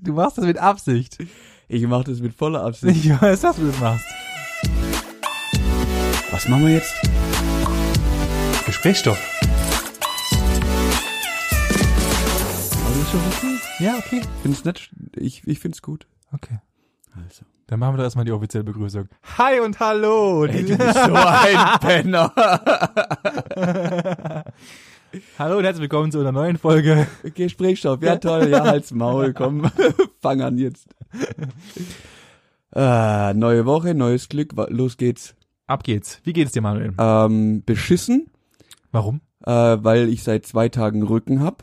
Du machst das mit Absicht. Ich mache das mit voller Absicht. Ich weiß, dass du das machst. Was machen wir jetzt? Gesprächsstoff. Ja, okay. Find's nett. Ich, ich find's gut. Okay. Also. Dann machen wir doch erstmal die offizielle Begrüßung. Hi und hallo. Ey, du bist so ein Penner. hallo und herzlich willkommen zu einer neuen Folge. Gesprächsstoff. Ja, toll. Ja, halt's Maul. Komm, fang an jetzt. Äh, neue Woche, neues Glück. Los geht's. Ab geht's. Wie geht's dir, Manuel? Ähm, beschissen, Warum? äh, weil ich seit zwei Tagen Rücken hab.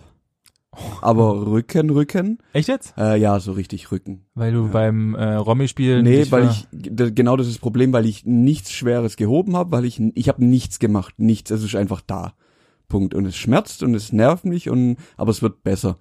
Aber Rücken, Rücken. Echt jetzt? Äh, ja, so richtig Rücken. Weil du beim äh, Romy-Spielen Nee, weil ich genau das ist das Problem, weil ich nichts Schweres gehoben habe, weil ich ich habe nichts gemacht, nichts, es ist einfach da. Punkt und es schmerzt und es nervt mich und aber es wird besser.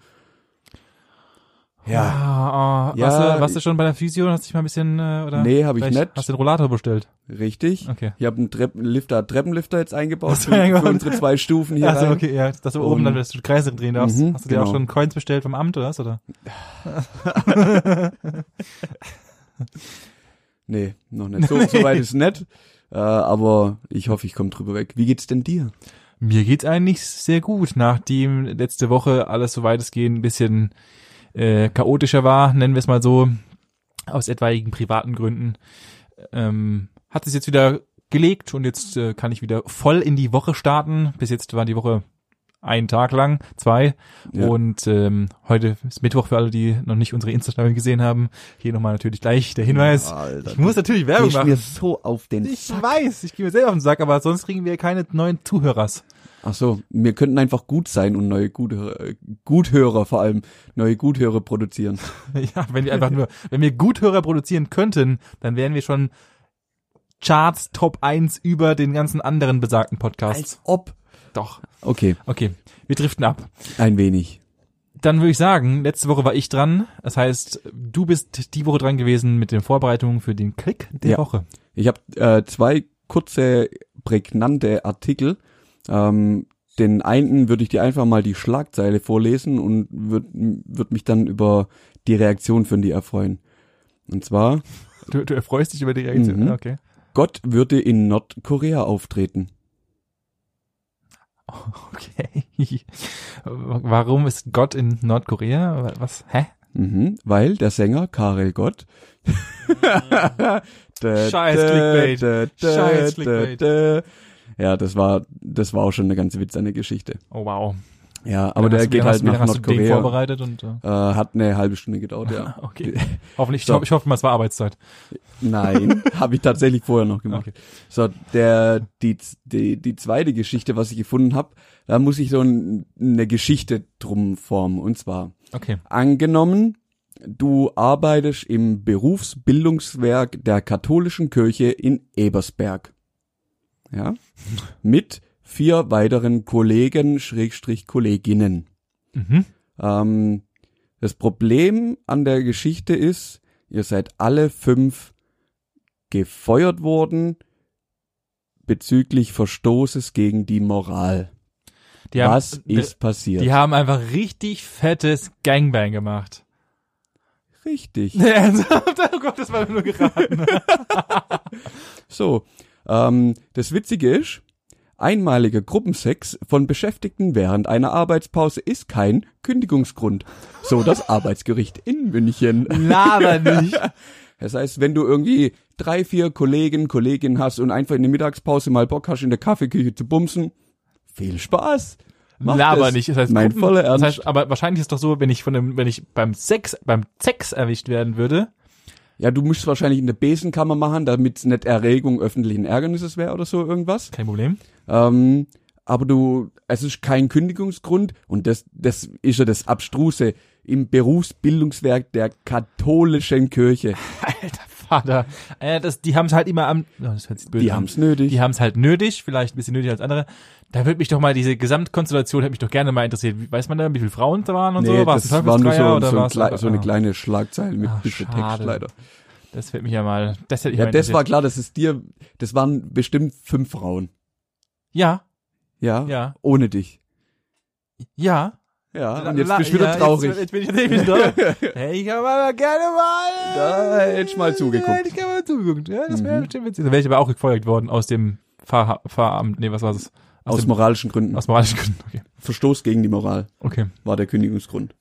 Ja. Ah, ah, Ja, warst, du, warst du schon bei der Physio und hast dich mal ein bisschen äh, oder? Nee, hab ich nicht. Hast du den Rollator bestellt? Richtig. Okay. Ich habe einen Treppenlifter, Treppenlifter jetzt eingebaut für, für unsere zwei Stufen hier rein. okay, ja, dass du oben dann, dass du Kreise drehen darfst. Mhm, Hast du dir auch genau. schon Coins bestellt vom Amt oder was, oder? Nee, noch nicht. So, so weit ist nett. Äh, aber ich hoffe, ich komme drüber weg. Wie geht's denn dir? Mir geht's eigentlich sehr gut, nachdem letzte Woche alles so weitestgehend ein bisschen äh, chaotischer war, nennen wir es mal so, aus etwaigen privaten Gründen. Ähm, hat es jetzt wieder gelegt und jetzt äh, kann ich wieder voll in die Woche starten. Bis jetzt war die Woche einen Tag lang, zwei. Ja. Und ähm, heute ist Mittwoch für alle, die noch nicht unsere Insta-Story gesehen haben. Hier nochmal natürlich gleich der Hinweis. Alter, Ich muss natürlich Werbung machen. mir so auf den Ich Sack. weiß, ich gehe mir selber auf den Sack, aber sonst kriegen wir keine neuen Zuhörers. Ach so, wir könnten einfach gut sein und neue Guthörer, Guthörer vor allem, neue Guthörer produzieren. Ja, wenn wir einfach nur, wenn wir Guthörer produzieren könnten, dann wären wir schon Charts Top 1 über den ganzen anderen besagten Podcasts. ob. Doch. Okay, Okay, wir driften ab. ein wenig. Dann würde ich sagen, letzte Woche war ich dran. Das heißt, du bist die Woche dran gewesen mit den Vorbereitungen für den Klick der Ja. Woche. Ich habe äh, zwei kurze, prägnante Artikel. Ähm, den einen würde ich dir einfach mal die Schlagzeile vorlesen und würde würd mich dann über die Reaktion von dir erfreuen. Und zwar, Du, du erfreust dich über die Reaktion. Mhm. Okay. Gott würde in Nordkorea auftreten. Okay. Warum ist Gott in Nordkorea? Was? Hä? Mhm, weil der Sänger Karel Gott. Scheiß Clickbait. Scheiß Clickbait. Ja, das war, das war auch schon eine ganze Witz, eine Geschichte. Oh wow. Ja, aber der geht halt nach Nordkorea. vorbereitet und äh, Äh, hat eine halbe Stunde gedauert, ja. okay. Hoffentlich, ich, So. hoffe, ich hoffe mal, es war Arbeitszeit. Nein, habe ich tatsächlich vorher noch gemacht. Okay. So, der die die die zweite Geschichte, was ich gefunden habe, da muss ich so ein, eine Geschichte drum formen und zwar Okay. angenommen, du arbeitest im Berufsbildungswerk der katholischen Kirche in Ebersberg. Ja? Mit vier weiteren Kollegen Schrägstrich Kolleginnen. Mhm. Ähm, das Problem an der Geschichte ist, ihr seid alle fünf gefeuert worden bezüglich Verstoßes gegen die Moral. Die Was haben, ist passiert? Die haben einfach richtig fettes Gangbang gemacht. Richtig. Oh Gott, das war nur geraten. So, ähm, das Witzige ist, einmaliger Gruppensex von Beschäftigten während einer Arbeitspause ist kein Kündigungsgrund. So das Arbeitsgericht in München. Laber nicht. Das heißt, wenn du irgendwie drei, vier Kollegen, Kolleginnen hast und einfach in der Mittagspause mal Bock hast, in der Kaffeeküche zu bumsen, viel Spaß. Mach Laber das. nicht. Das heißt, mein voller das Ernst. heißt, aber wahrscheinlich ist doch so, wenn ich von dem, wenn ich beim Sex, beim Sex erwischt werden würde. ja, du musst wahrscheinlich in der Besenkammer machen, damit es nicht Erregung öffentlichen Ärgernisses wäre oder so irgendwas. Kein Problem. Ähm, aber du, es ist kein Kündigungsgrund und das, das ist ja das Abstruse im Berufsbildungswerk der katholischen Kirche. Alter Vater. Äh, das, die haben es halt immer am, oh, das hört sich böse Die an. haben's nötig. Die haben es halt nötig, vielleicht ein bisschen nötiger als andere. Da würde mich doch mal diese Gesamtkonstellation hätte mich doch gerne mal interessiert. Wie- Weiß man da, wie viele Frauen da waren und nee, so? War es das war nur so, oder so, ein es klei- so eine ah, kleine Schlagzeile mit Ach, bisschen schade. Text leider. Das wird mich ja mal, das hätte ich Ja, mal das war klar, das ist dir, das waren bestimmt fünf Frauen. Ja, Ja? ja, Ohne dich. ja, Ja, und jetzt bist du wieder traurig. Jetzt, jetzt bin ich jetzt bin ich traurig. hey, ich habe aber gerne mal. Da hätte ich mal zugeguckt. Hätte ich gerne mal zugeguckt. Ja, das wäre Mhm. bestimmt witzig. Da wäre ich aber auch gefeuert worden aus dem Fahr Fahramt. Nee, was war das? Aus dem, moralischen Gründen. aus moralischen Gründen. Okay. Verstoß gegen die Moral Okay. war der Kündigungsgrund.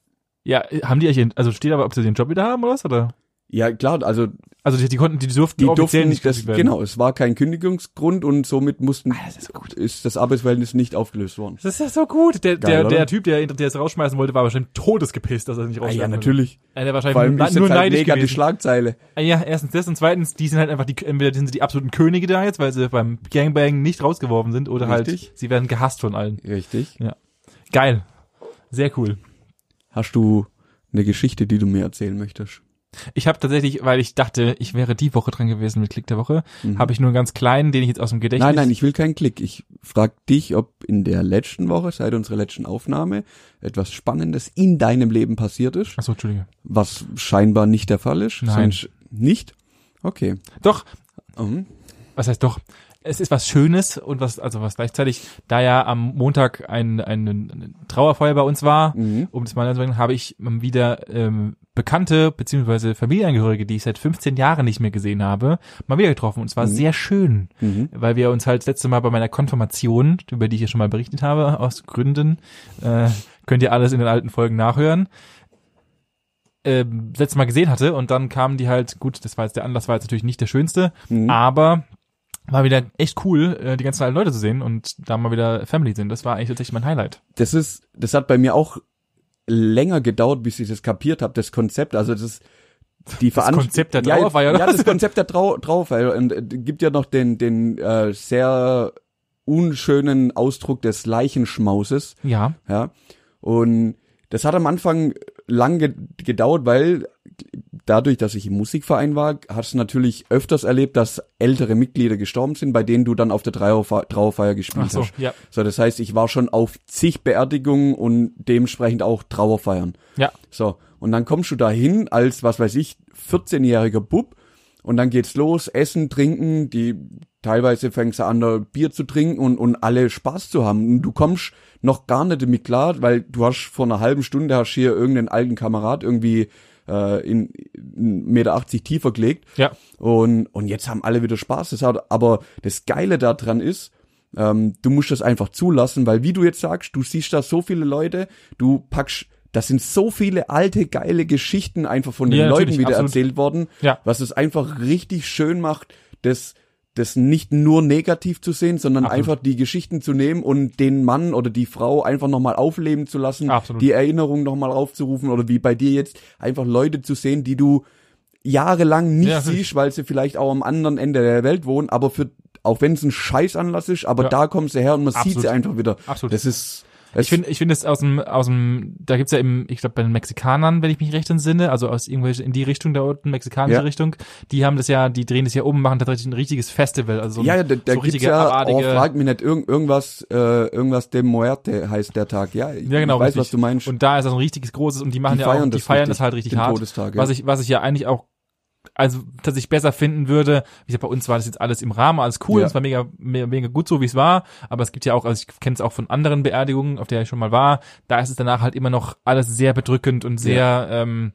Ja, haben die eigentlich, also steht aber, ob sie den Job wieder haben oder was? Oder? Ja, klar, also Also die, die konnten, die durften die offiziell durften nicht das, werden. genau, es war kein Kündigungsgrund und somit mussten, Ah, das ist so gut. ist das Arbeitsverhältnis nicht aufgelöst worden. Das ist ja so gut. Der, Geil, der, oder? der Typ, der, der es rausschmeißen wollte, war wahrscheinlich todesgepisst, dass er nicht Ah, rausschmeißen ja, wollte. natürlich. Ja, der Vor wahrscheinlich allem nur, nur halt neidisch mega die. Schlagzeile. Ah, Ja, erstens das und zweitens, die sind halt einfach die, entweder sind sie die absoluten Könige da jetzt, weil sie beim Gangbang nicht rausgeworfen sind, oder Richtig. halt, sie werden gehasst von allen. Richtig. Geil. Sehr cool. Hast du eine Geschichte, die du mir erzählen möchtest? Ich habe tatsächlich, weil ich dachte, ich wäre die Woche dran gewesen mit Klick der Woche, Mhm. habe ich nur einen ganz kleinen, den ich jetzt aus dem Gedächtnis. Nein, nein, ich will keinen Klick. Ich frag dich, ob in der letzten Woche, seit unserer letzten Aufnahme, etwas Spannendes in deinem Leben passiert ist, Achso, Entschuldige. was scheinbar nicht der Fall ist. Nein. Sonst nicht? Okay. Doch, Mhm. was heißt doch? Es ist was Schönes und was, also was gleichzeitig, da ja am Montag ein, ein, ein Trauerfeuer bei uns war, Mhm. um das mal zu sagen, habe ich wieder ähm, Bekannte beziehungsweise Familienangehörige, die ich seit 15 Jahren nicht mehr gesehen habe, mal wieder getroffen. Und es war Mhm. sehr schön, Mhm. weil wir uns halt das letzte Mal bei meiner Konfirmation, über die ich ja schon mal berichtet habe, aus Gründen, äh, könnt ihr alles in den alten Folgen nachhören, ähm, das letzte Mal gesehen hatte und dann kamen die halt, gut, das war jetzt der Anlass, war jetzt natürlich nicht der schönste, Mhm. aber war wieder echt cool, äh, die ganzen alten Leute zu sehen und da mal wieder Family sind. Das war eigentlich tatsächlich mein Highlight. Das ist, das hat bei mir auch länger gedauert, bis ich das kapiert habe, das Konzept. Also das die Das Konzept der ja, Trauerfeier, Ja, was? das Konzept der Trau Trauerfeier. Und äh, gibt ja noch den, den äh, sehr unschönen Ausdruck des Leichenschmauses. Ja, Ja. Und das hat am Anfang lang ge gedauert, weil dadurch, dass ich im Musikverein war, hast du natürlich öfters erlebt, dass ältere Mitglieder gestorben sind, bei denen du dann auf der Trauerfe Trauerfeier gespielt so, hast. ja, So, das heißt, ich war schon auf zig Beerdigungen und dementsprechend auch Trauerfeiern. ja, So, und dann kommst du da hin als, was weiß ich, 14-jähriger Bub und dann geht's los, essen, trinken, die teilweise fängst du an, Bier zu trinken und, und alle Spaß zu haben. Und du kommst noch gar nicht damit klar, weil du hast vor einer halben Stunde hast hier irgendeinen alten Kamerad irgendwie äh, in, in 1,80 Meter tiefer gelegt ja. und, und jetzt haben alle wieder Spaß. Das hat, aber das Geile daran ist, ähm, du musst das einfach zulassen, weil wie du jetzt sagst, du siehst da so viele Leute, du packst, das sind so viele alte, geile Geschichten einfach von den Ja, Leuten wieder absolut. erzählt worden, Ja. was es einfach richtig schön macht, das das nicht nur negativ zu sehen, sondern Absolut. einfach die Geschichten zu nehmen und den Mann oder die Frau einfach nochmal aufleben zu lassen, Absolut. die Erinnerung nochmal aufzurufen oder wie bei dir jetzt einfach Leute zu sehen, die du jahrelang nicht Ja, siehst, weil sie vielleicht auch am anderen Ende der Welt wohnen, aber für auch wenn es ein Scheißanlass ist, aber Ja. da kommen sie her und man Absolut. sieht sie einfach wieder. Absolut. Das ist Ich finde, ich finde es aus dem, aus dem, da gibt's ja im, ich glaube bei den Mexikanern, wenn ich mich recht entsinne, also aus irgendwelche in die Richtung da unten, mexikanische Ja. Richtung, die haben das ja, die drehen das ja um, machen tatsächlich ein richtiges Festival, also so, ja, ja, ein, da, da so gibt's ja, oh, abartige, frag mich nicht, irgend, irgendwas, äh, irgendwas de Muerte heißt der Tag. Ja, ich, ja genau, ich weiß, richtig. was du meinst. Und da ist das ein richtiges großes und die machen Die ja auch, feiern die das feiern richtig, das halt richtig hart. Todestag, ja. Was ich, was ich ja eigentlich auch, also tatsächlich besser finden würde, wie gesagt, bei uns war das jetzt alles im Rahmen, alles cool, Ja. es war mega, mega, mega gut so, wie es war, aber es gibt ja auch, also ich kenne es auch von anderen Beerdigungen, auf der ich schon mal war, da ist es danach halt immer noch alles sehr bedrückend und sehr, ähm,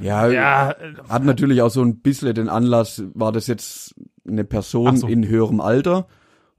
ja, ja, äh, hat natürlich auch so ein bisschen den Anlass, war das jetzt eine Person so. in höherem Alter?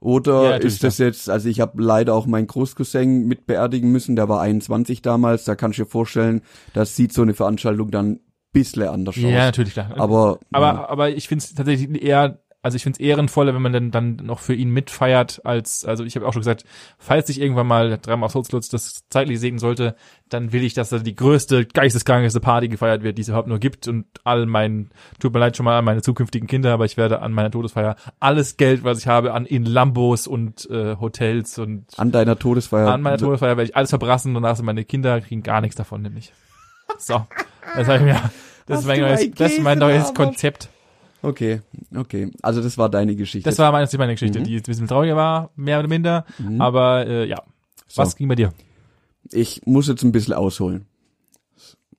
Oder Ja, ist das jetzt, also ich habe leider auch meinen Großcousin mit beerdigen müssen, der war 21 damals, da kannst du dir vorstellen, das sieht so eine Veranstaltung dann bisschen anders ja, aus. natürlich, klar. Aber, Aber, ja, aber ich finde es tatsächlich eher, also ich finde es ehrenvoller, wenn man dann, dann noch für ihn mitfeiert, als, also ich habe auch schon gesagt, falls sich irgendwann mal dreimal auf Holzlutz das zeitlich segnen sollte, dann will ich, dass da die größte, geisteskrankeste Party gefeiert wird, die es überhaupt nur gibt und all mein, tut mir leid schon mal an meine zukünftigen Kinder, aber ich werde an meiner Todesfeier alles Geld, was ich habe, an in Lambos und äh, Hotels und an deiner Todesfeier. an meiner Todesfeier werde ich alles verbrassen und danach sind meine Kinder kriegen gar nichts davon, nämlich. So. Das habe ich mir, das ist mein neues, das ist mein neues? Konzept. Okay, okay. Also das war deine Geschichte. Das war meine, meine Geschichte, Mhm. die jetzt ein bisschen trauriger war, mehr oder minder. Mhm. Aber äh, ja. So. Was ging bei dir? ich muss jetzt ein bisschen ausholen.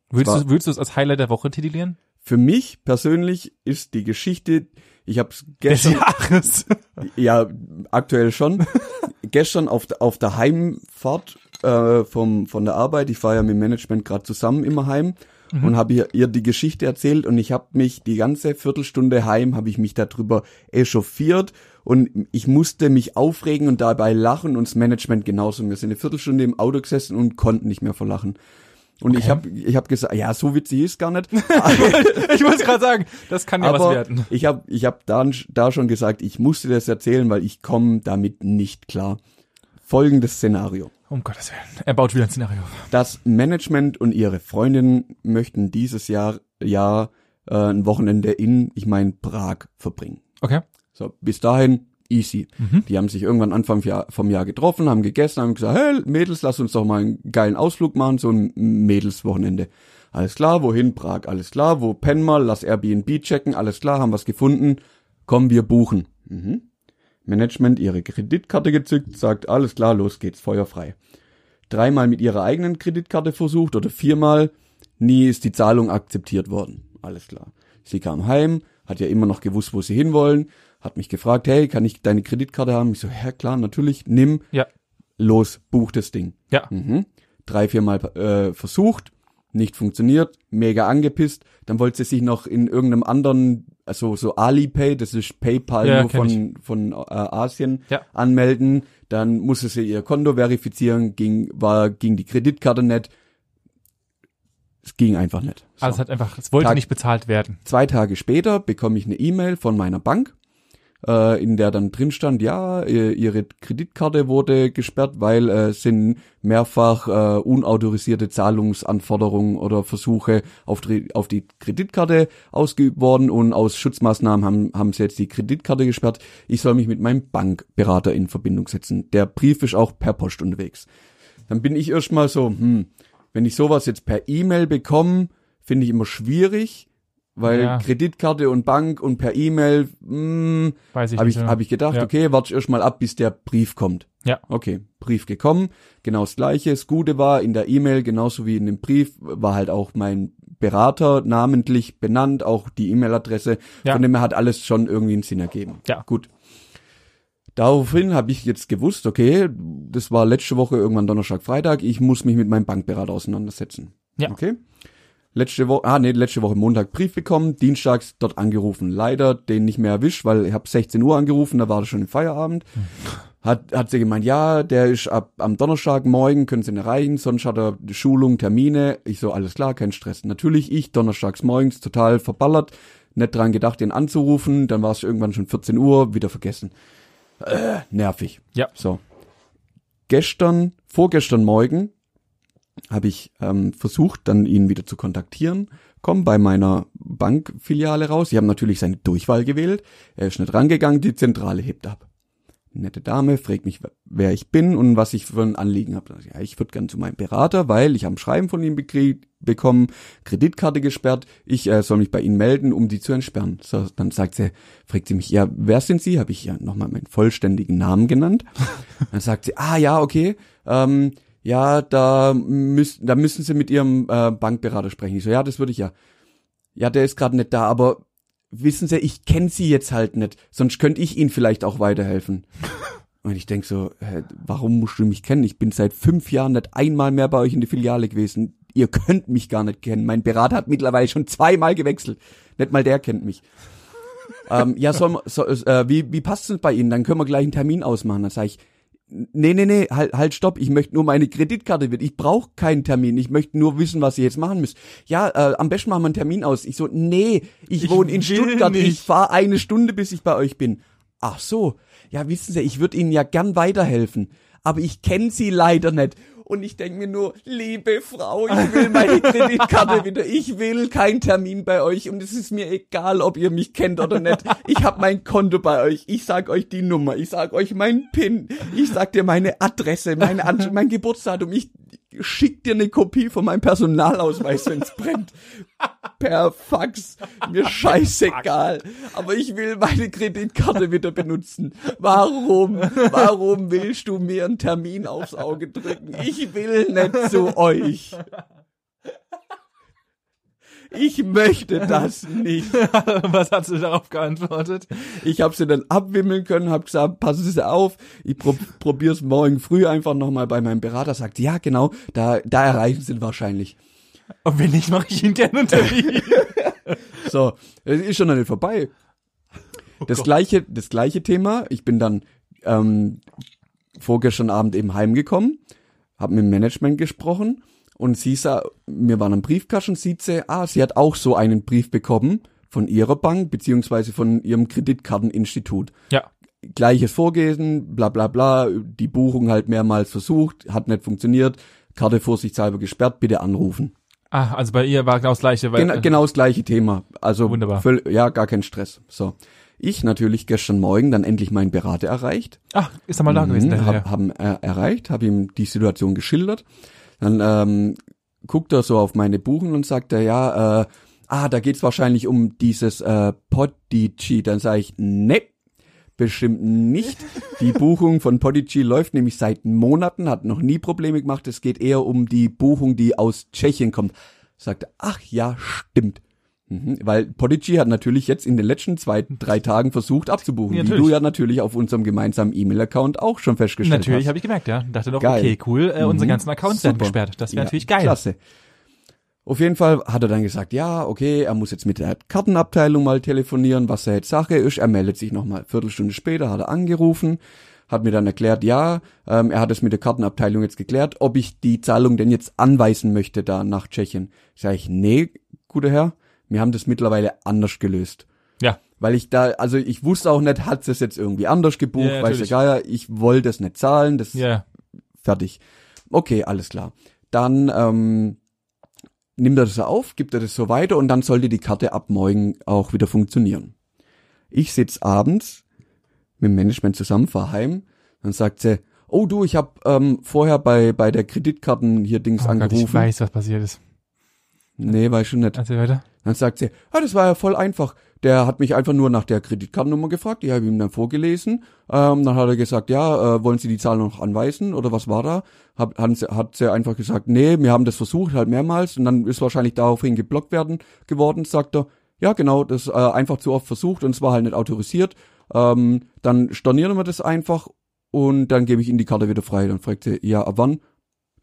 Würdest du, würdest du es als Highlight der Woche titulieren? Für mich persönlich ist die Geschichte, ich habe Des gestern, Jahres. ja, aktuell schon. gestern auf, der- auf der Heimfahrt äh, vom, von der Arbeit, ich fahre ja mit dem Management gerade zusammen immer heim und habe ihr, ihr die Geschichte erzählt und ich habe mich die ganze Viertelstunde heim, habe ich mich darüber echauffiert und ich musste mich aufregen und dabei lachen und das Management genauso. Wir sind eine Viertelstunde im Auto gesessen und konnten nicht mehr vor Lachen. Und ich Okay. habe ich hab gesagt, ja, so witzig ist gar nicht. ich muss gerade sagen, das kann ja was werden. ich habe ich hab da, da schon gesagt, ich musste das erzählen, weil ich komme damit nicht klar. Folgendes Szenario. Um Gottes Willen. Er baut wieder ein Szenario. Das Management und ihre Freundin möchten dieses Jahr, Jahr äh, ein Wochenende in, ich meine, Prag verbringen. Okay. So, bis dahin easy. Mhm. Die haben sich irgendwann Anfang vom Jahr getroffen, haben gegessen, haben gesagt, hey Mädels, lass uns doch mal einen geilen Ausflug machen, so ein Mädelswochenende. Alles klar, wohin? Prag, alles klar, wo pennen wir? Lass Airbnb checken, alles klar, haben was gefunden. Komm, wir buchen. Mhm. Management ihre Kreditkarte gezückt, sagt, alles klar, los geht's, feuerfrei. Dreimal mit ihrer eigenen Kreditkarte versucht oder viermal, nie ist die Zahlung akzeptiert worden. Alles klar. Sie kam heim, hat ja immer noch gewusst, wo sie hinwollen, hat mich gefragt, hey, kann ich deine Kreditkarte haben? Ich so, ja klar, natürlich, nimm, Ja. los, buch das Ding. Ja. Mhm. Drei, viermal äh, versucht, nicht funktioniert, mega angepisst. Dann wollte sie sich noch in irgendeinem anderen, also so Alipay, das ist PayPal Ja, nur von, von äh, Asien, Ja. anmelden. Dann musste sie ihr Konto verifizieren, ging, war, ging die Kreditkarte nicht. Es ging einfach nicht. So. Also es hat einfach, es wollte Tag- nicht bezahlt werden. Zwei Tage später bekomme ich eine E-Mail von meiner Bank, äh, in der dann drin stand, ja, ihr- ihre Kreditkarte wurde gesperrt, weil äh, sind mehrfach äh, unautorisierte Zahlungsanforderungen oder Versuche auf die, auf die Kreditkarte ausgeübt worden und aus Schutzmaßnahmen haben, haben sie jetzt die Kreditkarte gesperrt. Ich soll mich mit meinem Bankberater in Verbindung setzen. Der Brief ist auch per Post unterwegs. Dann bin ich erstmal so, hm, wenn ich sowas jetzt per E-Mail bekomme, finde ich immer schwierig, weil Ja. Kreditkarte und Bank und per E-Mail, hm, Weiß ich habe ich, ja. hab ich gedacht, Ja. okay, warte ich erstmal ab, bis der Brief kommt. Ja. Okay, Brief gekommen, genau das gleiche. Das Gute war, in der E-Mail, genauso wie in dem Brief, war halt auch mein Berater namentlich benannt, auch die E-Mail-Adresse. Ja. Von dem her hat alles schon irgendwie einen Sinn ergeben. Ja. Gut. Daraufhin habe ich jetzt gewusst, okay, das war letzte Woche irgendwann Donnerstag, Freitag, ich muss mich mit meinem Bankberater auseinandersetzen. Ja. Okay. Letzte Woche, ah nee, letzte Woche Montag Brief bekommen, dienstags dort angerufen. Leider den nicht mehr erwischt, weil ich habe 16 Uhr angerufen, da war das schon im Feierabend. Hat, hat sie gemeint, ja, der ist ab am Donnerstag morgen, können Sie ihn erreichen, sonst hat er Schulung, Termine. Ich so, alles klar, kein Stress. Natürlich ich, donnerstags morgens, total verballert, nicht dran gedacht, den anzurufen, dann war es irgendwann schon 14 Uhr, wieder vergessen. Äh, nervig. Ja. So. Gestern, vorgestern Morgen habe ich ähm, versucht, dann ihn wieder zu kontaktieren, komm bei meiner Bankfiliale raus. Ich habe natürlich seine Durchwahl gewählt. Er ist nicht rangegangen, die Zentrale hebt ab. Nette Dame fragt mich, wer ich bin und was ich für ein Anliegen habe. Ja, ich würde gern zu meinem Berater, weil ich habe ein Schreiben von ihm bekommen, Kreditkarte gesperrt. Ich äh, soll mich bei Ihnen melden, um die zu entsperren. So, dann sagt sie, fragt sie mich, ja, wer sind Sie? Habe ich ja nochmal meinen vollständigen Namen genannt. dann sagt sie, ah ja, okay. Ähm, ja, da müssen, da müssen Sie mit Ihrem äh, Bankberater sprechen. Ich so, ja, das würde ich ja. Ja, der ist gerade nicht da, aber wissen Sie, ich kenne Sie jetzt halt nicht, sonst könnte ich Ihnen vielleicht auch weiterhelfen. Und ich denk so, hä, warum musst du mich kennen? Ich bin seit fünf Jahren nicht einmal mehr bei euch in die Filiale gewesen. Ihr könnt mich gar nicht kennen. Mein Berater hat mittlerweile schon zweimal gewechselt. Nicht mal der kennt mich. ähm, ja, soll, man- so, äh, wie, wie passt es bei Ihnen? Dann können wir gleich einen Termin ausmachen. Dann sage ich, nee, nee, nee, halt, halt, stopp. Ich möchte nur meine Kreditkarte wird. Ich brauche keinen Termin. Ich möchte nur wissen, was ihr jetzt machen müsst. Ja, äh, am besten machen wir einen Termin aus. Ich so, nee, ich, Ich wohne in Stuttgart. nicht. Ich fahre eine Stunde, bis ich bei euch bin. Ach so. Ja, wissen Sie, ich würde Ihnen ja gern weiterhelfen. Aber ich kenne Sie leider nicht. Und ich denke mir nur, liebe Frau, ich will meine Kreditkarte wieder. Ich will keinen Termin bei euch. Und es ist mir egal, ob ihr mich kennt oder nicht. Ich habe mein Konto bei euch. Ich sag euch die Nummer. Ich sag euch meinen PIN. Ich sag dir meine Adresse, meine An mein Geburtsdatum. Ich schick dir eine Kopie von meinem Personalausweis, wenn's brennt. Per Fax. Mir scheißegal. Aber ich will meine Kreditkarte wieder benutzen. Warum? Warum willst du mir einen Termin aufs Auge drücken? Ich will nicht zu euch. Ich möchte das nicht. Was hast du darauf geantwortet? Ich habe sie dann abwimmeln können, habe gesagt, passen Sie auf, ich pro probier's morgen früh einfach nochmal bei meinem Berater. Sagt, ja genau, da, da erreichen Sie ihn wahrscheinlich. Und wenn nicht, mache ich intern einen Termin. So, es ist schon noch nicht vorbei. das Gott. gleiche, das gleiche Thema. Ich bin dann ähm, vorgestern Abend eben heimgekommen, habe mit dem Management gesprochen und sie sah, mir war ein Briefkasten, sieht sie, ah, sie hat auch so einen Brief bekommen von ihrer Bank beziehungsweise von ihrem Kreditkarteninstitut. Ja. Gleiches Vorgehen, bla bla bla, die Buchung halt mehrmals versucht, hat nicht funktioniert, Karte vorsichtshalber gesperrt, bitte anrufen. Ah, also bei ihr war genau das gleiche. Weil, Gen genau das gleiche Thema. Also Wunderbar. Völ ja, gar kein Stress. So. Ich natürlich gestern Morgen dann endlich meinen Berater erreicht. Ach, ist er mal da gewesen. Mhm, hab, haben äh, erreicht, habe ihm die Situation geschildert. Dann ähm, guckt er so auf meine Buchen und sagt er, ja, äh, ah, da geht's wahrscheinlich um dieses äh, Podigy. Dann sage ich, ne, bestimmt nicht. Die Buchung von Podigy läuft nämlich seit Monaten, hat noch nie Probleme gemacht. Es geht eher um die Buchung, die aus Tschechien kommt. Sagt er, ach ja, stimmt. Mhm, weil Podigy hat natürlich jetzt in den letzten zwei, drei Tagen versucht abzubuchen, Ja, wie natürlich. du ja natürlich auf unserem gemeinsamen E-Mail-Account auch schon festgestellt Natürlich hast. habe ich gemerkt, ja. Dachte doch, Geil. okay, cool, äh, unsere Mhm. ganzen Accounts werden Super. gesperrt. Das wäre Ja, natürlich geil. Klasse. Auf jeden Fall hat er dann gesagt, ja, okay, er muss jetzt mit der Kartenabteilung mal telefonieren, was da jetzt Sache ist. Er meldet sich nochmal. Viertelstunde später hat er angerufen, hat mir dann erklärt, ja, ähm, er hat es mit der Kartenabteilung jetzt geklärt, ob ich die Zahlung denn jetzt anweisen möchte da nach Tschechien. Sag ich, nee, guter Herr, wir haben das mittlerweile anders gelöst. Ja. Weil ich da, also ich wusste auch nicht, hat es jetzt irgendwie anders gebucht, Ja, weiß der. Geier, ich wollte es nicht zahlen, das Ja. fertig. Okay, alles klar. Dann ähm, nimmt er das auf, gibt er das so weiter und dann sollte die Karte ab morgen auch wieder funktionieren. Ich sitz abends mit dem Management zusammen, fahr heim, dann sagt sie, oh du, ich habe ähm, vorher bei bei der Kreditkarten hier Dings Oh Gott, ich angerufen. weiß, was passiert ist. Nee, weiß schon nicht. Erzähl weiter. Dann sagt sie, ja, das war ja voll einfach. Der hat mich einfach nur nach der Kreditkartennummer gefragt, die habe ich ihm dann vorgelesen. Ähm, dann hat er gesagt, ja, äh, wollen Sie die Zahl noch anweisen oder was war da? Hab, hat, sie, hat sie einfach gesagt, nee, wir haben das versucht halt mehrmals und dann ist wahrscheinlich daraufhin geblockt werden geworden, sagt er. Ja, genau, das äh, einfach zu oft versucht und es war halt nicht autorisiert. Ähm, dann stornieren wir das einfach und dann gebe ich Ihnen die Karte wieder frei. Dann fragt sie, ja, ab wann?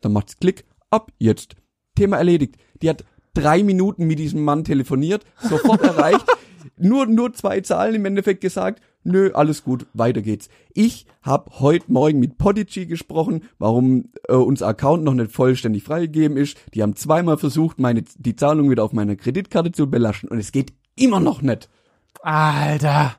Dann macht's Klick, ab jetzt. Thema erledigt. Die hat drei Minuten mit diesem Mann telefoniert, sofort erreicht, nur nur zwei Zahlen im Endeffekt gesagt. Nö, alles gut, weiter geht's. Ich habe heute Morgen mit Podigy gesprochen, warum äh, unser Account noch nicht vollständig freigegeben ist. Die haben zweimal versucht, meine die Zahlung wieder auf meiner Kreditkarte zu belaschen und es geht immer noch nicht. Alter.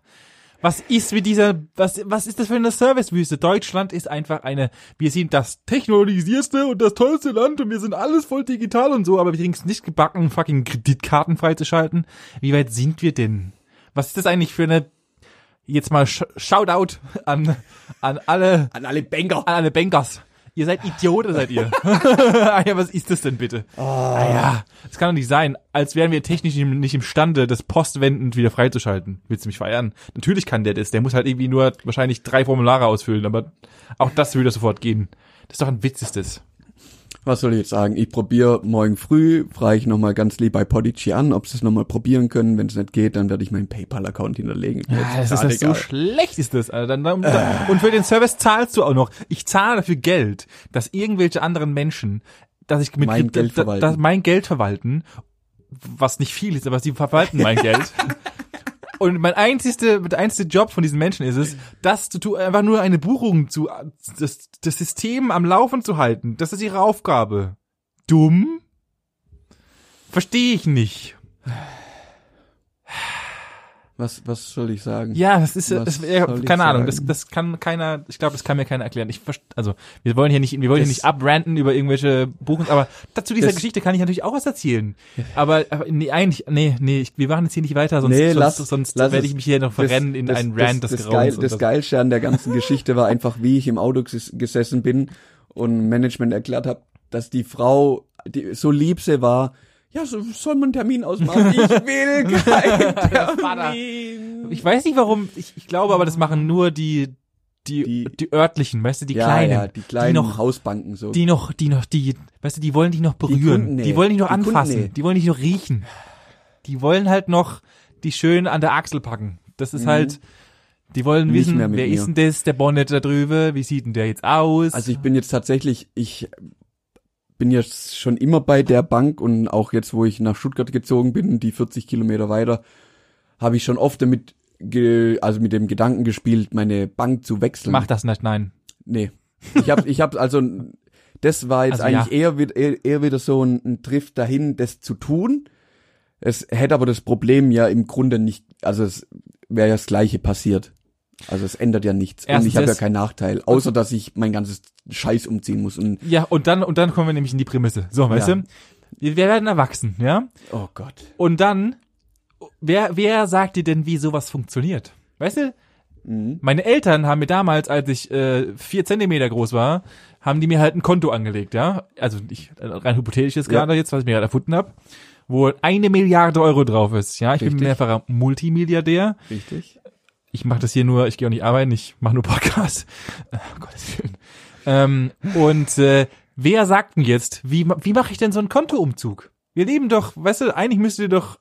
Was ist mit dieser, was, was ist das für eine Servicewüste? Deutschland ist einfach eine, wir sind das technologisierste und das tollste Land und wir sind alles voll digital und so, aber wir kriegen es nicht gebacken, fucking Kreditkarten freizuschalten. Wie weit sind wir denn? Was ist das eigentlich für eine, jetzt mal Sh Shoutout an, an alle, An alle Banker. an alle Bankers. Ihr seid Idioten, seid ihr. ah ja, was ist das denn bitte? Ah ja, das kann doch nicht sein. Als wären wir technisch nicht imstande, das postwendend wieder freizuschalten. Willst du mich feiern? Natürlich kann der das. Der muss halt irgendwie nur wahrscheinlich drei Formulare ausfüllen, aber auch das würde sofort gehen. Das ist doch ein Witz, ist das. Was soll ich jetzt sagen? Ich probiere morgen früh, frage ich nochmal ganz lieb bei Podigy an, ob sie es nochmal probieren können. Wenn es nicht geht, dann werde ich meinen PayPal-Account hinterlegen. Ja, das ist total ja so schlecht ist das. Alter. Dann, dann, dann, und für den Service zahlst du auch noch. Ich zahle dafür Geld, dass irgendwelche anderen Menschen, dass ich mit Mein Geld verwalten. dass mein Geld verwalten, was nicht viel ist, aber sie verwalten mein Geld. Und mein einzigste, der einzige Job von diesen Menschen ist es, das zu tun, einfach nur eine Buchung zu, das, das System am Laufen zu halten. Das ist ihre Aufgabe. Dumm? Verstehe ich nicht. Was, was soll ich sagen? Ja, das ist, das, ja, keine Ahnung, das, sagen? das kann keiner, ich glaube, das kann mir keiner erklären. Ich also, wir wollen hier nicht, wir wollen hier Das- nicht abranten über irgendwelche Buchungen, aber dazu dieser Das- Geschichte kann ich natürlich auch was erzählen. Aber, aber nee, eigentlich, nee, nee, ich, wir machen jetzt hier nicht weiter, sonst, Nee, sonst, lass- sonst lass werde ich mich hier noch verrennen in einen Rant des, das. Geil, das Geilste an der ganzen Geschichte war einfach, wie ich im Auto ges gesessen bin und Management erklärt habe, dass die Frau, die so lieb sie war, ja, so soll man einen Termin ausmachen. Ich will keinen Termin. Ich weiß nicht warum, ich, ich glaube aber, das machen nur die, die, die, Die- örtlichen, weißt du, die ja, kleinen. ja, die kleinen noch- Hausbanken so. die noch, die noch, die, weißt du, die wollen dich noch berühren, Kunden, nee. die wollen dich noch Die Kunden, anfassen, nee. die wollen dich noch riechen. die wollen halt noch die schön an der Achsel packen. Das ist Mhm. halt, die wollen Nicht wissen, wer mir. ist denn das, der Bonnet da drüber, wie sieht denn der jetzt aus? Also ich bin jetzt tatsächlich, ich bin jetzt schon immer bei der Bank und auch jetzt, wo ich nach Stuttgart gezogen bin, die 40 Kilometer weiter, habe ich schon oft damit, also mit dem Gedanken gespielt, meine Bank zu wechseln. Mach das nicht, nein. Nee. Ich habe, ich habe also, das war jetzt Also eigentlich eher, wieder- eher, eher wieder so ein, ein Trift dahin, das zu tun. Es hätte aber das Problem ja im Grunde nicht, also es wäre ja das Gleiche passiert. Also es ändert ja nichts. und Erstens ich habe ja keinen Nachteil, außer dass ich mein ganzes Scheiß umziehen muss. Und Ja, und dann, und dann kommen wir nämlich in die Prämisse. So, weißt Ja. du? Wir werden erwachsen, ja? oh Gott. Und dann, wer, wer sagt dir denn, wie sowas funktioniert? Weißt du? Mhm. Meine Eltern haben mir damals, als ich äh, vier Zentimeter groß war, haben die mir halt ein Konto angelegt, ja? Also ich, rein hypothetisch jetzt Ja. gerade jetzt, was ich mir gerade erfunden habe, wo eine Milliarde Euro drauf ist, ja? Ich bin Richtig. mehrfacher Multimilliardär. Richtig. Ich mache das hier nur, ich gehe auch nicht arbeiten, ich mache nur Podcast. Äh, Gottes Willen. Ähm, und äh, wer sagt denn jetzt, wie, wie mache ich denn so einen Kontoumzug? Wir leben doch, weißt du, eigentlich müsst ihr doch,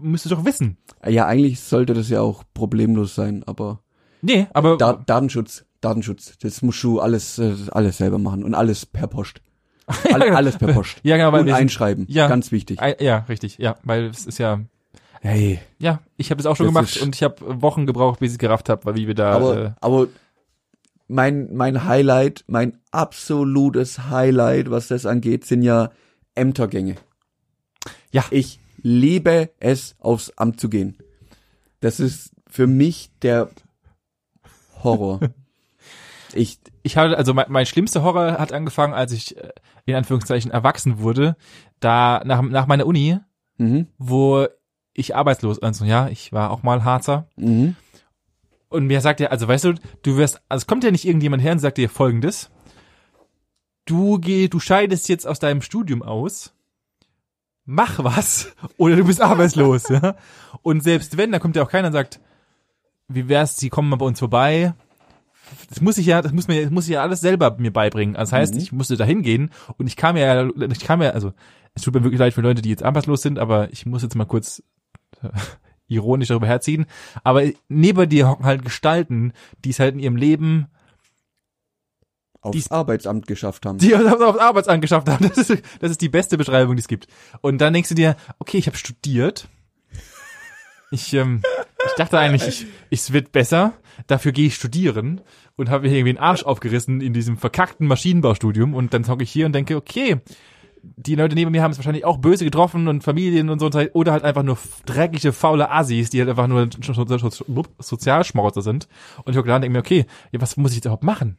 müsst ihr doch wissen. Ja, eigentlich sollte das ja auch problemlos sein, aber Nee, aber da Datenschutz, Datenschutz, das musst du alles, äh, alles selber machen und alles per Post. All, alles per Post. Ja, genau, weil und einschreiben, ja. ganz wichtig. Ja, richtig, ja, weil es ist ja, Hey, ja, ich habe es auch schon Das gemacht und ich habe Wochen gebraucht, bis ich es gerafft habe, wie wir da. aber, äh, aber mein, mein Highlight, mein absolutes Highlight, was das angeht, sind ja Ämtergänge. Ja. Ich liebe es, aufs Amt zu gehen. Das ist für mich der Horror. ich, ich hatte, also mein, mein schlimmster Horror hat angefangen, als ich äh, in Anführungszeichen erwachsen wurde, da nach, nach meiner Uni, mhm, wo ich arbeitslos, also ja, ich war auch mal Harzer. mhm, Und mir sagt er, also weißt du, du wirst, also es kommt ja nicht irgendjemand her und sagt dir folgendes. Du geh, du scheidest jetzt aus deinem Studium aus, mach was, oder du bist arbeitslos, ja. Und selbst wenn, da kommt ja auch keiner und sagt, wie wär's, sie kommen mal bei uns vorbei. Das muss ich ja, das muss mir, das muss ich ja alles selber mir beibringen. Also Das heißt, Mhm. ich musste da hingehen und ich kam ja, ich kam ja, also, es tut mir wirklich leid für Leute, die jetzt arbeitslos sind, aber ich muss jetzt mal kurz ironisch darüber herziehen. Aber neben dir hocken halt Gestalten, die es halt in ihrem Leben, aufs Arbeitsamt geschafft haben. die es aufs Arbeitsamt geschafft haben. Das ist, das ist die beste Beschreibung, die es gibt. Und dann denkst du dir, okay, ich habe studiert. Ich, ähm, ich dachte eigentlich, ich, es wird besser. Dafür gehe ich studieren und habe mir irgendwie den Arsch aufgerissen in diesem verkackten Maschinenbaustudium. Und dann hocke ich hier und denke, okay, die Leute neben mir haben es wahrscheinlich auch böse getroffen und Familien und so oder halt einfach nur dreckige, faule Assis, die halt einfach nur Sozialschmarotzer sind. Und ich und denke mir, okay, was muss ich jetzt überhaupt machen?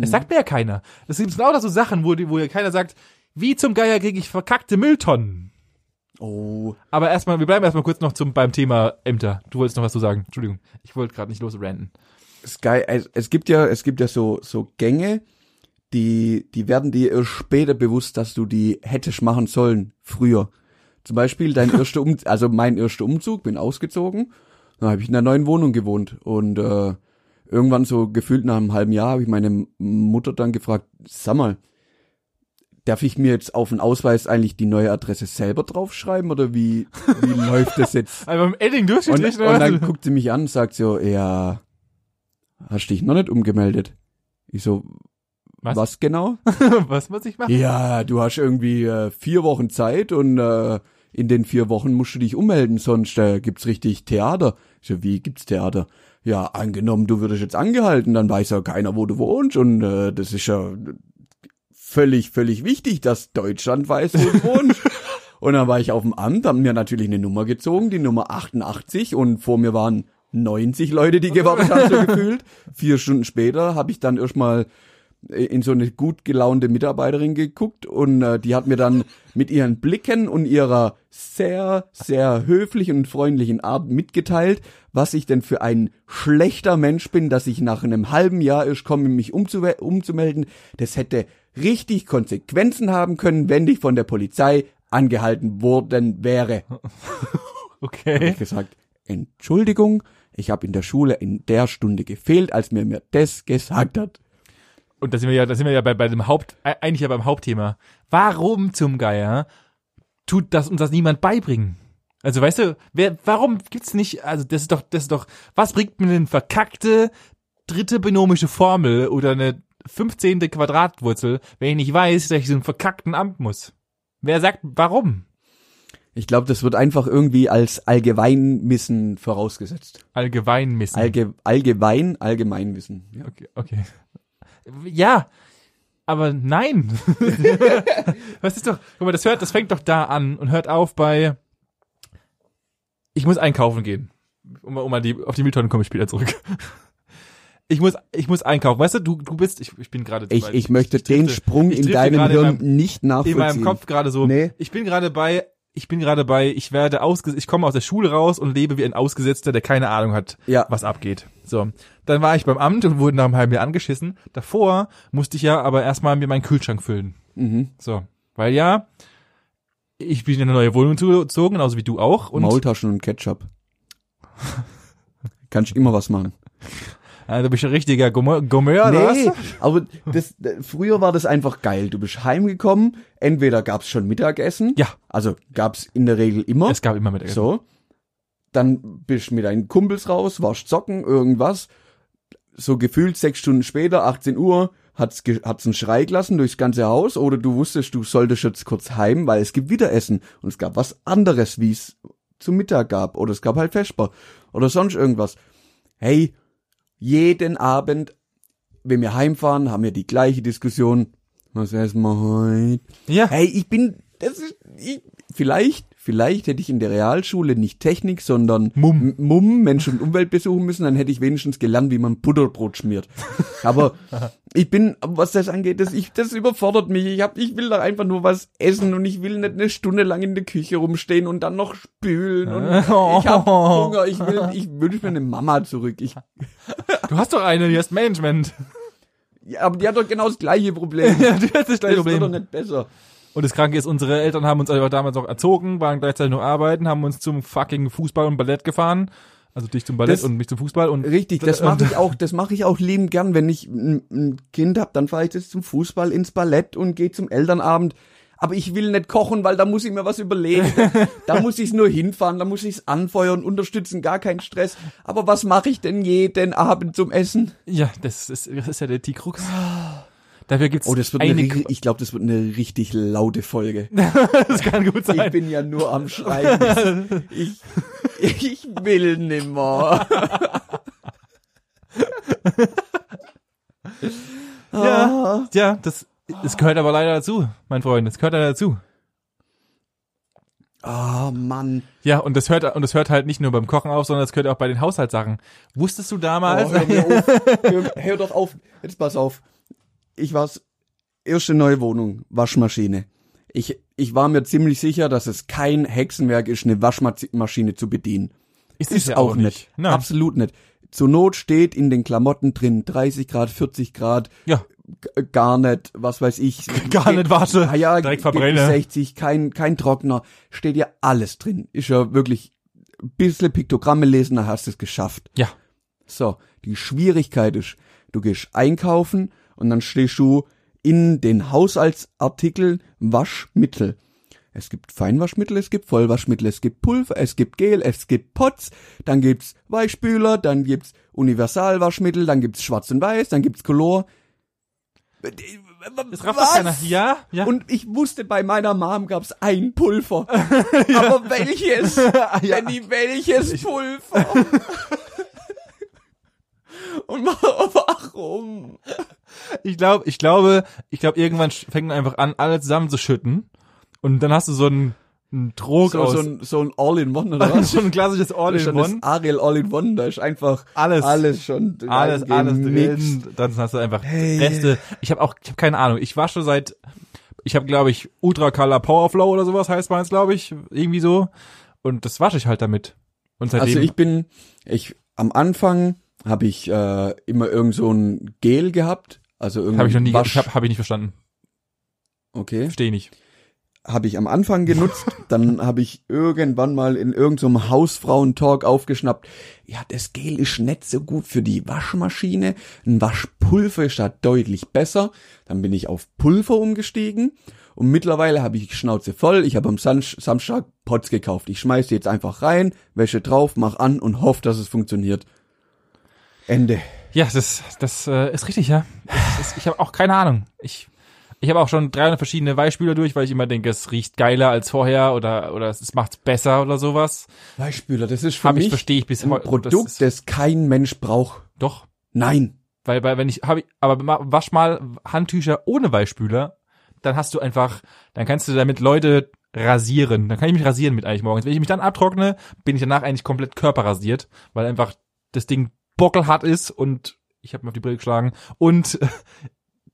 Es sagt mir ja keiner. Das gibt lauter so Sachen, wo, wo ja keiner sagt, wie zum Geier kriege ich verkackte Mülltonnen? Oh, Aber erstmal, wir bleiben erstmal kurz noch zum, beim Thema Ämter. Du wolltest noch was zu sagen. Entschuldigung. Ich wollte gerade nicht losranten. Sky, es, es gibt ja, es gibt ja so, so Gänge, die, die werden dir erst später bewusst, dass du die hättest machen sollen, früher. Zum Beispiel dein erster Um, also mein erster Umzug, bin ausgezogen, dann habe ich in einer neuen Wohnung gewohnt und äh, irgendwann so gefühlt nach einem halben Jahr habe ich meine Mutter dann gefragt, sag mal, darf ich mir jetzt auf den Ausweis eigentlich die neue Adresse selber draufschreiben oder wie, wie läuft das jetzt? Einfach im Edding Und, durchgestrichen, und dann guckt sie mich an und sagt so, ja, hast dich noch nicht umgemeldet? Ich so, Was? was, genau? was muss ich machen? Ja, du hast irgendwie äh, vier Wochen Zeit und äh, in den vier Wochen musst du dich ummelden, sonst äh, gibt's richtig Theater. Ich so, wie gibt's Theater? Ja, angenommen, du würdest jetzt angehalten, dann weiß ja keiner, wo du wohnst und äh, das ist ja völlig, völlig wichtig, dass Deutschland weiß, wo du wohnst. Und dann war ich auf dem Amt, haben mir natürlich eine Nummer gezogen, die Nummer 88 und vor mir waren 90 Leute, die gewartet haben, so gefühlt. Vier Stunden später habe ich dann erstmal in so eine gut gelaunte Mitarbeiterin geguckt und äh, die hat mir dann mit ihren Blicken und ihrer sehr, sehr höflichen und freundlichen Art mitgeteilt, was ich denn für ein schlechter Mensch bin, dass ich nach einem halben Jahr erst komme, mich umzuwe- umzumelden. Das hätte richtig Konsequenzen haben können, wenn ich von der Polizei angehalten worden wäre. Hab Okay. ich gesagt, Entschuldigung, ich habe in der Schule in der Stunde gefehlt, als mir mir das gesagt hat. Und da sind wir ja, da sind wir ja bei, bei dem Haupt, äh, eigentlich ja beim Hauptthema. Warum zum Geier tut das uns das niemand beibringen? Also weißt du, wer, warum gibt's nicht, also das ist doch, das ist doch, was bringt mir eine verkackte dritte binomische Formel oder eine 15. Quadratwurzel, wenn ich nicht weiß, dass ich so einen verkackten Amt muss? Wer sagt, warum? Ich glaube, das wird einfach irgendwie als Allgemeinwissen vorausgesetzt. Allgemeinwissen. Allge allgemein, Allgemeinwissen. Ja. okay, okay. Ja, aber nein. Was ist doch, guck mal, das hört, das fängt doch da an und hört auf bei, ich muss einkaufen gehen. Um, mal- um mal die, auf die Mülltonnen komme ich später zurück. Ich muss, ich muss einkaufen. Weißt du, du, du bist, ich, ich bin gerade Ich, ich möchte den drifte- Sprung ich in deinem in Hirn meinem- nicht in nachvollziehen. meinem Kopf gerade so. Nee. Ich bin gerade bei, ich bin gerade bei, ich werde ausge, ich komme aus der Schule raus und lebe wie ein Ausgesetzter, der keine Ahnung hat, Ja. was abgeht. So. Dann war ich beim Amt und wurde nach einem halben Jahr angeschissen. Davor musste ich ja aber erstmal mir meinen Kühlschrank füllen. Mhm. So. Weil ja, ich bin in eine neue Wohnung zugezogen, genauso wie du auch. Und Maultaschen und Ketchup. Kannst immer was machen. Also, du bist ein richtiger Gourmet, Gourmet oder nee, was? aber das, früher war das einfach geil. Du bist heimgekommen, entweder gab's schon Mittagessen, Ja. also gab's in der Regel immer. Es gab immer mit So. Dann bist du mit deinen Kumpels raus, warst zocken, irgendwas. So gefühlt sechs Stunden später, 18 Uhr, hat's, hat's einen Schrei gelassen durchs ganze Haus oder du wusstest, du solltest jetzt kurz heim, weil es gibt wieder Essen und es gab was anderes, wie es zum Mittag gab oder es gab halt Vesper oder sonst irgendwas. Hey, jeden Abend, wenn wir heimfahren, haben wir die gleiche Diskussion. Was essen wir heute? Ja. Hey, ich bin, das ist, ich, vielleicht, vielleicht hätte ich in der Realschule nicht Technik, sondern Mumm. Mumm, Mensch und Umwelt besuchen müssen, dann hätte ich wenigstens gelernt, wie man Butterbrot schmiert. Aber ich bin, was das angeht, das, ich, das überfordert mich. Ich hab, ich will doch einfach nur was essen und ich will nicht eine Stunde lang in der Küche rumstehen und dann noch spülen und ich hab Hunger, ich will, ich wünsche mir eine Mama zurück. Ich, Du hast doch eine, die heißt Management. ja, aber die hat doch genau das gleiche Problem. Ja, du hast das Das gleiche wird doch Problem. nicht besser. Und das Kranke ist, unsere Eltern haben uns einfach damals auch erzogen, waren gleichzeitig noch arbeiten, haben uns zum fucking Fußball und Ballett gefahren. Also dich zum Ballett Das- und mich zum Fußball und Richtig, das mache ich auch, das mache ich auch liebend gern, wenn ich ein, Kind hab, dann fahre ich das zum Fußball ins Ballett und gehe zum Elternabend. Aber ich will nicht kochen, weil da muss ich mir was überlegen. da muss ich nur hinfahren, da muss ich es anfeuern, unterstützen, gar kein Stress. Aber was mache ich denn jeden Abend zum Essen? Ja, das ist, das ist ja der T-Krux. Dafür gibt's Oh, das wird eine, eine, ich glaube, das wird eine richtig laute Folge. das kann gut Ich sein. bin ja nur am Schreiben. Ich, ich will nimmer. Ja, ja, das, das gehört aber leider dazu, mein Freund, das gehört leider dazu. Ah, Mann. Ja, und das hört, und das hört halt nicht nur beim Kochen auf, sondern das gehört auch bei den Haushaltssachen. Wusstest du damals? Oh, hör, auf. hör, hör doch auf. Jetzt pass auf. Ich war's. Erste neue Wohnung. Waschmaschine. Ich, ich war mir ziemlich sicher, dass es kein Hexenwerk ist, eine Waschmaschine zu bedienen. ist Ist es ja auch nicht. Nein. Absolut nicht. Zur Not steht in den Klamotten drin 30 Grad, 40 Grad, Ja, g- gar nicht, was weiß ich. gar nicht warte. Ah ja, direkt geht bis verbrenne. 60, kein, kein Trockner. Steht ja alles drin. Ist ja wirklich ein bisschen Piktogramme lesen, dann hast du es geschafft. Ja. So, die Schwierigkeit ist, du gehst einkaufen und dann stehst du in den Haushaltsartikeln Waschmittel. Es gibt Feinwaschmittel, es gibt Vollwaschmittel, es gibt Pulver, es gibt Gel, es gibt Pots, dann gibt's Weichspüler, dann gibt's Universalwaschmittel, dann gibt's Schwarz und Weiß, dann gibt's Color. Das rafft doch keiner. Ja, ja. Und ich wusste, bei meiner Mom gab's ein Pulver. Aber welches? Benny, welches Pulver? Und warum? Ich glaube, ich glaube, ich glaube, irgendwann fängt man einfach an, alle zusammen zu schütten. Und dann hast du so einen, einen Trog So, aus. so ein, so ein All-in-One oder was? so ein klassisches All-in-One. Ariel All-in-One, da ist einfach Alles. alles schon Alles, alles drin. Dann hast du einfach Hey. Reste. Ich habe auch, ich habe keine Ahnung. Ich wasche seit, ich habe glaube ich Ultra Color Powerflow oder sowas heißt meins, glaube ich, irgendwie so. Und das wasche ich halt damit. Und seitdem. Also ich bin, ich, am Anfang habe ich äh, immer irgend so ein Gel gehabt. Also irgendwie habe ich noch nie, Wasch, hab ich nicht verstanden. Okay. Verstehe ich nicht. habe ich am Anfang genutzt, dann habe ich irgendwann mal in irgendeinem so Hausfrauentalk aufgeschnappt, ja, das Gel ist nicht so gut für die Waschmaschine, ein Waschpulver ist da deutlich besser, dann bin ich auf Pulver umgestiegen und mittlerweile habe ich die Schnauze voll, ich habe am Sam Samstag Pots gekauft, ich schmeiß die jetzt einfach rein, Wäsche drauf, mach an und hoffe, dass es funktioniert. Ende. Ja, das, das äh, ist richtig, ja. Das ist, ich habe auch keine Ahnung. Ich ich habe auch schon 300 verschiedene Weichspüler durch, weil ich immer denke, es riecht geiler als vorher oder oder es macht's besser oder sowas. Weichspüler, das ist für Hab mich ich verstehe ich bis ein heute. Produkt, das, das kein Mensch braucht. doch, Nein. weil weil wenn ich habe ich aber wasch mal Handtücher ohne Weichspüler, dann hast du einfach, dann kannst du damit Leute rasieren. Dann kann ich mich rasieren mit eigentlich morgens. Wenn ich mich dann abtrockne, bin ich danach eigentlich komplett körperrasiert, weil einfach das Ding bockelhart ist und ich habe mir auf die Brille geschlagen und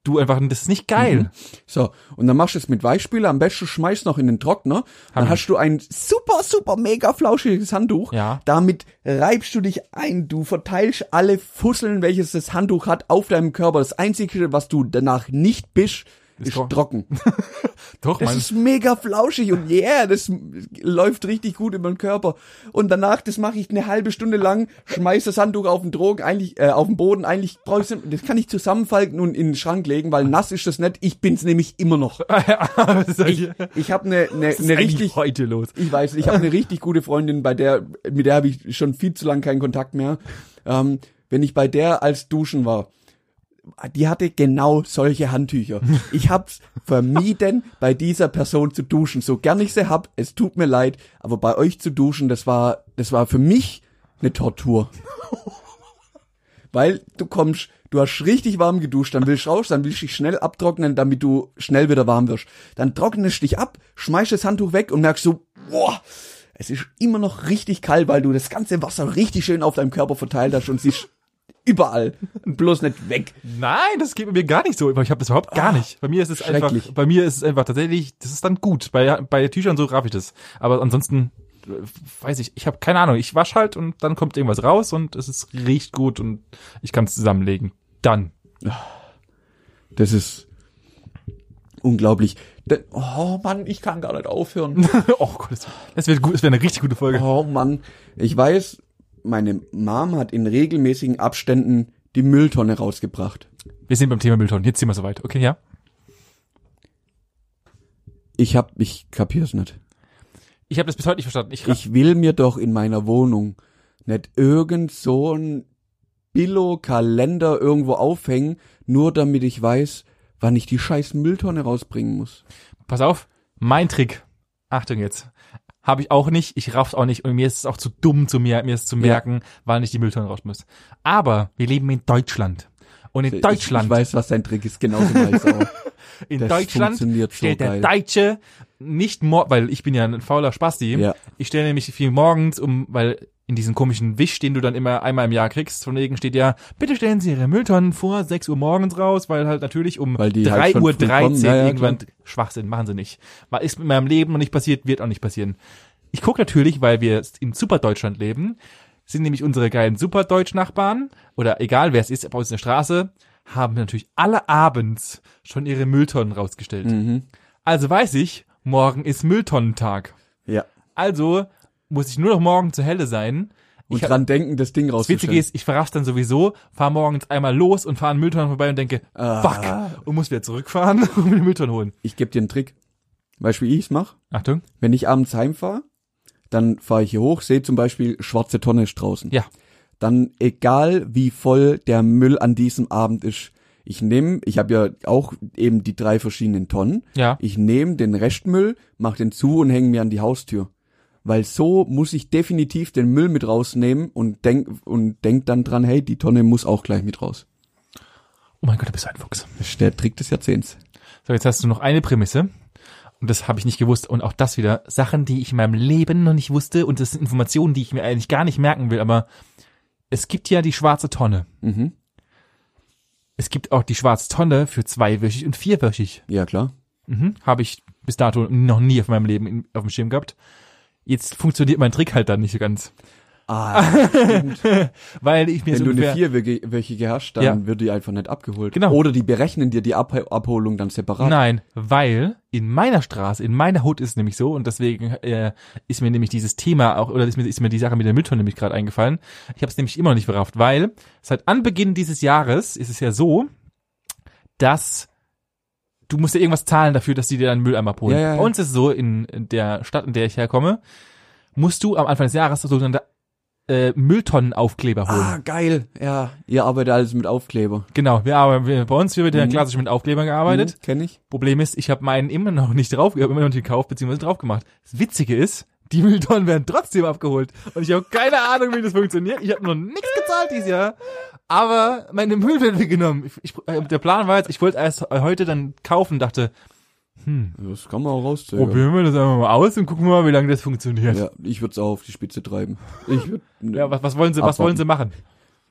du einfach das ist nicht geil. Mhm. So, und dann machst du es mit Weichspüler, am besten schmeißt noch in den Trockner, dann ich. hast du ein super, super, mega flauschiges Handtuch. Ja. Damit reibst du dich ein, du verteilst alle Fusseln, welches das Handtuch hat, auf deinem Körper. Das Einzige, was du danach nicht bist, ist, trocken. trocken. Doch, Das ist mega flauschig und yeah, das läuft richtig gut über den Körper. Und danach, das mache ich eine halbe Stunde lang, schmeiß das Handtuch auf den Drogen, eigentlich äh, auf den Boden, eigentlich brauche ich das kann ich zusammenfalten und in den Schrank legen, weil nass ist das nicht. Ich bin's nämlich immer noch. Ist Ich, ich habe eine ne, ist ne eigentlich richtig heute los? ich weiß, ich habe eine richtig gute Freundin, bei der mit der habe ich schon viel zu lange keinen Kontakt mehr. Ähm, wenn ich bei der als Duschen war, die hatte genau solche Handtücher. Ich hab's vermieden, bei dieser Person zu duschen. So gern ich sie hab, es tut mir leid, aber bei euch zu duschen, das war, das war für mich eine Tortur. Weil du kommst, du hast richtig warm geduscht, dann willst du raus, dann willst du dich schnell abtrocknen, damit du schnell wieder warm wirst. Dann trocknest du dich ab, schmeißt das Handtuch weg und merkst so, boah, es ist immer noch richtig kalt, weil du das ganze Wasser richtig schön auf deinem Körper verteilt hast und siehst überall, bloß nicht weg. Nein, das geht bei mir gar nicht so. Ich habe das überhaupt gar nicht. Bei mir ist es einfach, bei mir ist es einfach tatsächlich, das ist dann gut. Bei bei Tüchern so raff ich das. Aber ansonsten äh, weiß ich, ich habe keine Ahnung. Ich wasch halt und dann kommt irgendwas raus und es ist riecht gut und ich kann es zusammenlegen. Dann. Das ist unglaublich. Oh Mann, ich kann gar nicht aufhören. oh Gott, das- wäre gut, das wäre eine richtig gute Folge. Oh Mann, ich weiß, meine Mom hat in regelmäßigen Abständen die Mülltonne rausgebracht. Wir sind beim Thema Mülltonnen. Jetzt sind wir soweit. Okay, ja. Ich hab, ich kapier's nicht. Ich habe das bis heute nicht verstanden. Ich, Ich will mir doch in meiner Wohnung nicht irgend so ein Billo-Kalender irgendwo aufhängen, nur damit ich weiß, wann ich die scheiß Mülltonne rausbringen muss. pass auf, mein Trick. Achtung jetzt. Habe ich auch nicht, ich raff's auch nicht und mir ist es auch zu dumm zu mir, mir ist zu merken, wann ich die Mülltonne raus muss. Aber wir leben in Deutschland. Und in Deutschland, Ich, ich weiß, was dein Trick ist, genauso weiß ich auch. in das Deutschland funktioniert so stellt der geil. Deutsche nicht mor weil ich bin ja ein fauler Spasti. Ja. Ich stelle nämlich viel morgens um, weil in diesen komischen Wisch, den du dann immer einmal im Jahr kriegst, von wegen steht ja, bitte stellen Sie Ihre Mülltonnen vor 6 Uhr morgens raus, weil halt natürlich um Weil die 3 halt Uhr früh 13 kommen. Ja, ja, irgendwann Schwachsinn, machen sie nicht. Ist mit meinem Leben noch nicht passiert, wird auch nicht passieren. Ich gucke natürlich, weil wir in Superdeutschland leben, sind nämlich unsere geilen Superdeutsch-Nachbarn, oder egal wer es ist, bei uns in der Straße, haben natürlich alle abends schon ihre Mülltonnen rausgestellt. Mhm. Also weiß ich, morgen ist Mülltonnentag. Ja. Also muss ich nur noch morgen zur Helle sein. Und Ich dran denken, das Ding das rauszustellen. Witzige ist, ich verraff's dann sowieso, fahr morgens einmal los und fahre an Mülltonnen vorbei und denke, Ah. fuck, und muss wieder zurückfahren und mir die Mülltonnen holen. ich gebe dir einen Trick. Weißt du, wie ich's mach? Achtung. Wenn ich abends heimfahre, dann fahre ich hier hoch, sehe zum Beispiel, schwarze Tonne ist draußen. Ja. Dann egal wie voll der Müll an diesem Abend ist, ich nehme, ich habe ja auch eben die drei verschiedenen Tonnen, Ja. ich nehme den Restmüll, mach den zu und hänge mir an die Haustür. Weil so muss ich definitiv den Müll mit rausnehmen und denk, und denk dann dran, hey, die Tonne muss auch gleich mit raus. Oh mein Gott, du bist ein Fuchs. Das ist der Trick des Jahrzehnts. So, jetzt hast du noch eine Prämisse. Und das habe ich nicht gewusst. Und auch das wieder Sachen, die ich in meinem Leben noch nicht wusste. Und das sind Informationen, die ich mir eigentlich gar nicht merken will. Aber es gibt ja die schwarze Tonne. Mhm. Es gibt auch die schwarze Tonne für zweiwöchig und vierwöchig. Ja, klar. Mhm. Habe ich bis dato noch nie auf meinem Leben in, auf dem Schirm gehabt. Jetzt funktioniert mein Trick halt dann nicht so ganz. Ah, weil ich mir wenn so du eine ungefähr, vierwöchige hast, dann Ja. wird die einfach nicht abgeholt. Genau. Oder die berechnen dir die Ab Abholung dann separat. Nein, weil in meiner Straße, in meiner Hut ist es nämlich so und deswegen äh, ist mir nämlich dieses Thema auch oder ist mir, ist mir die Sache mit der Mülltonne nämlich gerade eingefallen. Ich habe es nämlich immer noch nicht verrafft, weil seit Anbeginn dieses Jahres ist es ja so, dass du musst ja irgendwas zahlen dafür, dass die dir deinen Mülleimer abholen. Ja, ja, ja. Bei uns ist es so in, in der Stadt, in der ich herkomme, musst du am Anfang des Jahres sogenannte äh, Mülltonnenaufkleber holen. Ah, geil. Ja, ihr arbeitet alles mit Aufkleber. Genau, wir arbeiten wir, bei uns wird ja Mhm. klassisch mit Aufklebern gearbeitet. Hm, kenn ich. Problem ist, ich habe meinen immer noch nicht drauf, ich habe immer noch nicht gekauft beziehungsweise drauf gemacht. Das Witzige ist, die Mülltonnen werden trotzdem abgeholt und ich habe keine Ahnung, wie das funktioniert. Ich habe noch nichts gezahlt dieses Jahr, aber meine Müll wird genommen. Ich, äh, der Plan war jetzt, ich wollte erst heute dann kaufen, dachte, Das kann man auch rauszögern. probieren wir das einfach mal aus und gucken mal, wie lange das funktioniert. Ja, Ja, ich würde es auch auf die Spitze treiben. Ich würd, was, was wollen sie, was Abwarten. wollen sie machen?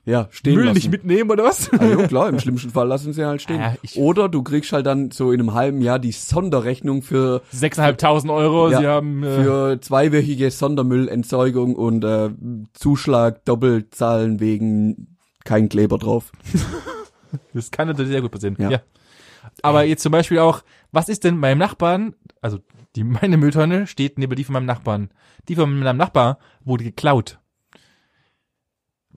Ja, stehen Müll lassen. nicht mitnehmen oder was? Ah, jo, klar, im schlimmsten Fall lassen sie halt stehen. Ah, ja, Oder du kriegst halt dann so in einem halben Jahr die Sonderrechnung für, 6.500 Euro, Ja, sie haben äh, für zweiwöchige Sondermüllentsorgung und äh, Zuschlag doppelt zahlen wegen kein Kleber drauf. Das kann natürlich sehr gut passieren. Ja. Ja. Aber jetzt zum Beispiel auch, was ist denn meinem Nachbarn, also die meine Mülltonne steht neben die von meinem Nachbarn. Die von meinem Nachbar wurde geklaut.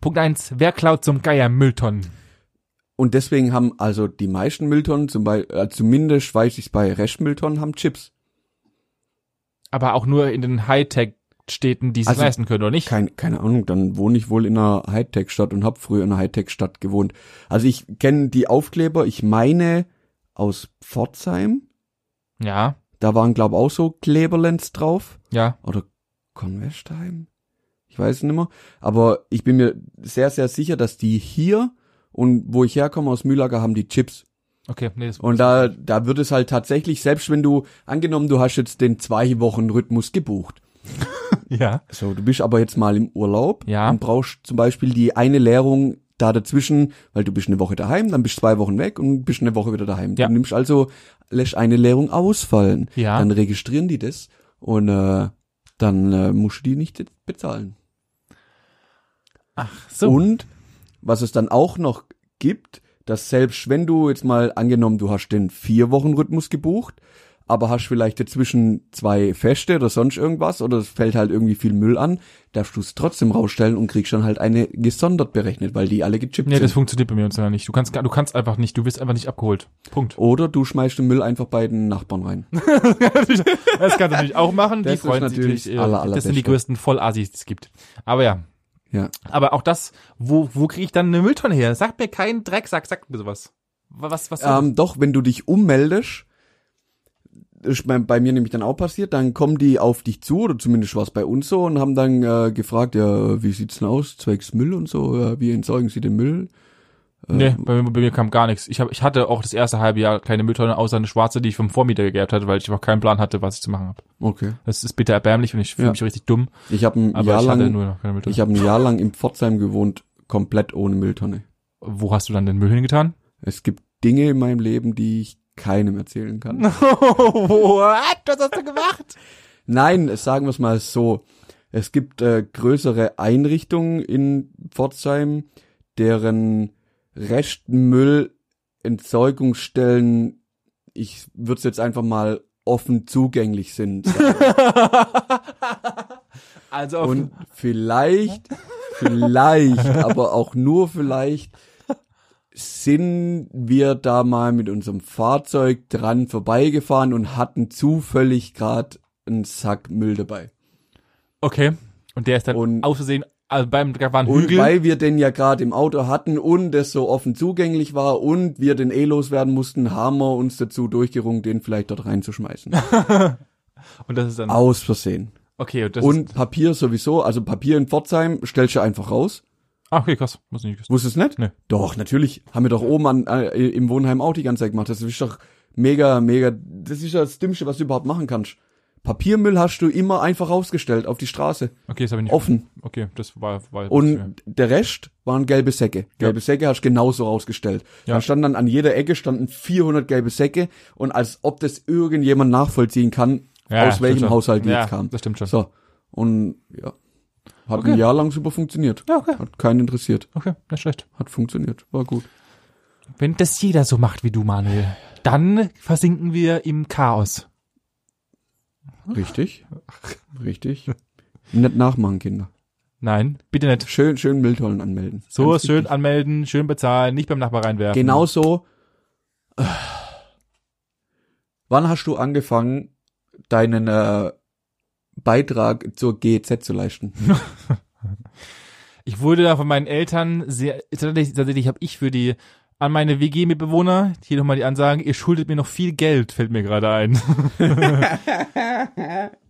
Punkt eins: Wer klaut zum Geier Mülltonnen? Und deswegen haben also die meisten Mülltonnen, zum Beispiel, äh, zumindest weiß ich bei Restmülltonnen, haben Chips. Aber auch nur in den Hightech-Städten, die es Also, leisten können, oder nicht? Kein, keine Ahnung, dann wohne ich wohl in einer Hightech-Stadt und habe früher in einer Hightech-Stadt gewohnt. Also ich kenne die Aufkleber, ich meine aus Pforzheim, Ja, da waren glaube auch so Kleberlens drauf. ja. Oder Convestheim? Ich weiß es nicht mehr. Aber ich bin mir sehr, sehr sicher, dass die hier und wo ich herkomme aus Mühlager haben die Chips. Okay, nee, das Und da, da wird es halt tatsächlich, selbst wenn du, angenommen, du hast jetzt den zwei Wochen Rhythmus gebucht. ja. So, du bist aber jetzt mal im Urlaub Ja. und brauchst zum Beispiel die eine Leerung da dazwischen, weil du bist eine Woche daheim, dann bist zwei Wochen weg und bist eine Woche wieder daheim. Ja. Du nimmst also, lässt eine Leerung ausfallen. Ja. Dann registrieren die das und äh, dann äh, musst du die nicht bezahlen. Ach so. Und was es dann auch noch gibt, dass selbst wenn du jetzt mal angenommen, du hast den vier Wochen Rhythmus gebucht, aber hast vielleicht dazwischen zwei Feste oder sonst irgendwas oder es fällt halt irgendwie viel Müll an, darfst du es trotzdem rausstellen und kriegst dann halt eine gesondert berechnet, weil die alle gechippt Nee, das sind. funktioniert bei mir uns ja nicht. Du kannst, du kannst einfach nicht, du wirst einfach nicht abgeholt. Punkt. Oder du schmeißt den Müll einfach bei den Nachbarn rein. Das kannst du natürlich auch machen. Die Das ist freuen sich natürlich natürlich. äh, aller, das sind die größten Vollassis, die es gibt. Aber ja. Ja. Aber auch das, wo, wo kriege ich dann eine Mülltonne her? Sagt mir kein Drecksack, sagt mir sowas. Was, was, Ähm, doch, wenn du dich ummeldest, ist bei, bei mir nämlich dann auch passiert, dann kommen die auf dich zu, oder zumindest war es bei uns so, und haben dann äh, gefragt, ja, wie sieht's denn aus, zwecks Müll und so, ja, wie entsorgen sie den Müll? Nee, bei, mir- bei mir kam gar nichts. Ich, hab, ich hatte auch das erste halbe Jahr keine Mülltonne, außer eine schwarze, die ich vom Vormieter geerbt hatte, weil ich einfach keinen Plan hatte, was ich zu machen habe. Okay. Das ist bitter erbärmlich und ich fühle Ja. mich richtig dumm, Ich habe ein Jahr ich lang, ich habe ein Jahr lang in Pforzheim gewohnt, komplett ohne Mülltonne. Wo hast du dann den Müll hingetan? Es gibt Dinge in meinem Leben, die ich keinem erzählen kann. What? Was hast du gemacht? Nein, sagen wir es mal so. Es gibt äh, größere Einrichtungen in Pforzheim, deren Restmüllentsorgungsstellen, ich würde es jetzt einfach mal offen zugänglich sind. Also auf, Und vielleicht, vielleicht, aber auch nur vielleicht, sind wir da mal mit unserem Fahrzeug dran vorbeigefahren und hatten zufällig gerade einen Sack Müll dabei. okay. Und der ist dann Und- aus Versehen, also beim, da war ein Und Hügel. weil wir den ja gerade im Auto hatten und es so offen zugänglich war und wir den eh loswerden mussten, haben wir uns dazu durchgerungen, den vielleicht dort reinzuschmeißen. und das ist dann, Aus Versehen. okay, und das ist, Und Papier sowieso, also Papier in Pforzheim stellst du einfach raus. ah, okay, krass, muss ich nicht wissen. Wusstest du nicht? Nee. Doch, natürlich. Haben wir doch oben an, äh, im Wohnheim auch die ganze Zeit gemacht. Das ist doch mega, mega, das ist ja das Dümmste, was du überhaupt machen kannst. Papiermüll hast du immer einfach rausgestellt auf die Straße. Okay, das habe ich nicht. Offen. Okay, das war, war Und der Rest waren gelbe Säcke. Gelbe Säcke hast du genauso rausgestellt. Ja. Da standen dann an jeder Ecke standen 400 gelbe Säcke und als ob das irgendjemand nachvollziehen kann, Ja, aus welchem. Haushalt die ja, jetzt kam. Das stimmt schon. So. Und ja. Hat Okay. ein Jahr lang super funktioniert. Ja, okay. Hat keinen interessiert. Okay, nicht schlecht. Hat funktioniert. War gut. Wenn das jeder so macht wie du, Manuel, dann versinken wir im Chaos. Richtig. Richtig. Nicht nachmachen, Kinder. Nein, bitte nicht. Schön, schön Mülltonnen anmelden. So Ganz schön wichtig. anmelden, schön bezahlen, nicht beim Nachbar reinwerfen. Genauso. Äh, Wann hast du angefangen, deinen äh, Beitrag zur GEZ zu leisten? Ich wurde da von meinen Eltern sehr, tatsächlich, tatsächlich habe ich für die, an meine WG-Mitbewohner, hier nochmal die Ansage, ihr schuldet mir noch viel Geld, fällt mir gerade ein.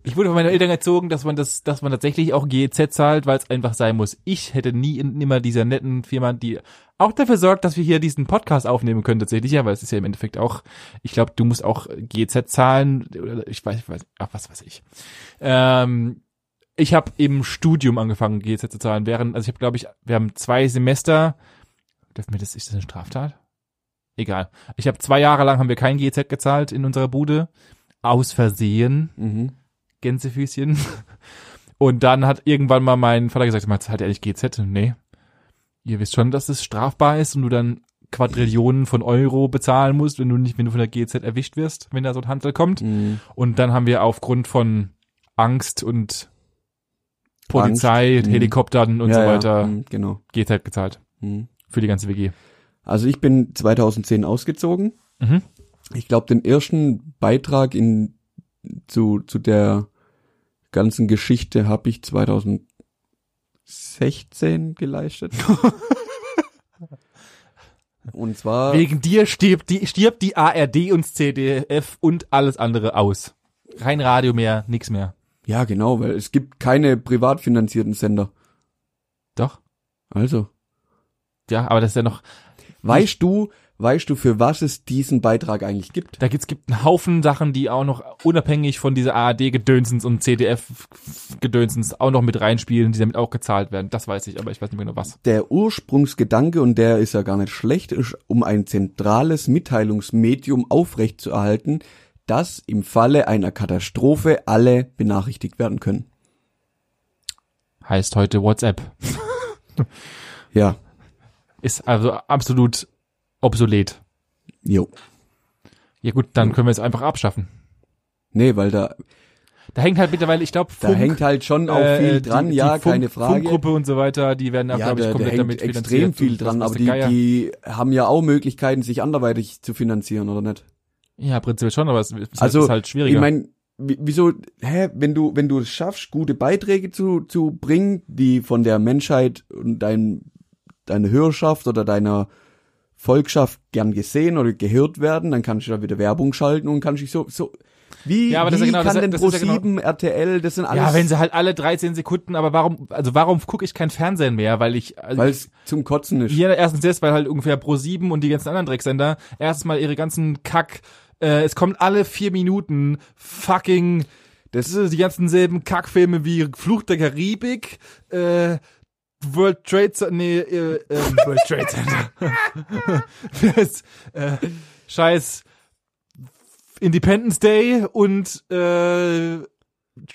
ich wurde von meinen Eltern erzogen, dass man das, dass man tatsächlich auch GEZ zahlt, weil es einfach sein muss. Ich hätte nie in immer dieser netten Firma, die auch dafür sorgt, dass wir hier diesen Podcast aufnehmen können tatsächlich, ja, weil es ist ja im Endeffekt auch, ich glaube, du musst auch GEZ zahlen, oder ich weiß, ich weiß, ach, was weiß ich. Ähm, ich habe im Studium angefangen, GZ zu zahlen. Während, also ich habe, glaube ich, wir haben zwei Semester. Dürfen wir das, ist das eine Straftat? Egal. Ich habe zwei Jahre lang haben wir kein GZ gezahlt in unserer Bude. Aus Versehen. Mhm. Gänsefüßchen. Und dann hat irgendwann mal mein Vater gesagt, mal zahlt er eigentlich GZ? Nee. Ihr wisst schon, dass es strafbar ist und du dann Quadrillionen von Euro bezahlen musst, wenn du nicht, wenn du von der GZ erwischt wirst, wenn da so ein Handel kommt. Mhm. Und dann haben wir aufgrund von Angst und Polizei, Angst, mhm. Helikoptern und Ja, so ja, weiter mhm, genau. GZ gezahlt. Mhm. Für die ganze WG. Also ich bin 2010 ausgezogen. Mhm. Ich glaube, den ersten Beitrag in zu zu der ganzen Geschichte habe ich 2016 geleistet. Und zwar Wegen dir stirbt die, stirbt die ARD und CDF und alles andere aus. Kein Radio mehr, nix mehr. ja genau, weil es gibt keine privat finanzierten Sender. Doch? Also Ja, aber das ist ja noch, weißt du, weißt du für was es diesen Beitrag eigentlich gibt? da gibt's gibt einen Haufen Sachen, die auch noch unabhängig von dieser ARD-Gedönsens und CDF-Gedönsens auch noch mit reinspielen, die damit auch gezahlt werden. Das weiß ich, aber ich weiß nicht mehr genau was. Der Ursprungsgedanke, und der ist ja gar nicht schlecht, ist, um ein zentrales Mitteilungsmedium aufrechtzuerhalten, dass im Falle einer Katastrophe alle benachrichtigt werden können. Heißt heute WhatsApp. Ja, Ist also absolut obsolet. jo. Ja gut, dann können wir es einfach abschaffen. Nee, weil da, Da hängt halt mittlerweile, ich glaube, da hängt halt schon auch viel dran, ja, keine Frage. äh, Funkgruppe und so weiter, die werden auch, ja, glaube ich, da, da komplett hängt damit extrem viel dran, aber die, Geier. die haben ja auch Möglichkeiten, sich anderweitig zu finanzieren, oder nicht? Ja, prinzipiell schon, aber es ist, Also, ist halt schwieriger. Ich meine, wieso, hä, wenn du, wenn du es schaffst, gute Beiträge zu, zu bringen, die von der Menschheit und dein, deine Hörerschaft oder deiner Volkschaft gern gesehen oder gehört werden, dann kannst du da wieder Werbung schalten und kannst dich so, so, wie, Ja, aber das wie ist ja genau- kann das- denn das ist ja genau- Pro7, RTL, das sind alles, ja, wenn sie halt alle 13 Sekunden, aber warum, also warum gucke ich kein Fernsehen mehr? Weil ich, also weil es zum Kotzen ist. Ja, erstens das, weil halt ungefähr Pro 7 und die ganzen anderen Drecksender erstens mal ihre ganzen Kack, äh, es kommt alle vier Minuten fucking das ist die ganzen selben Kackfilme wie Fluch der Karibik, äh, World Trade Center, nee, äh, ähm, World Trade Center. das, äh, scheiß Independence Day und äh,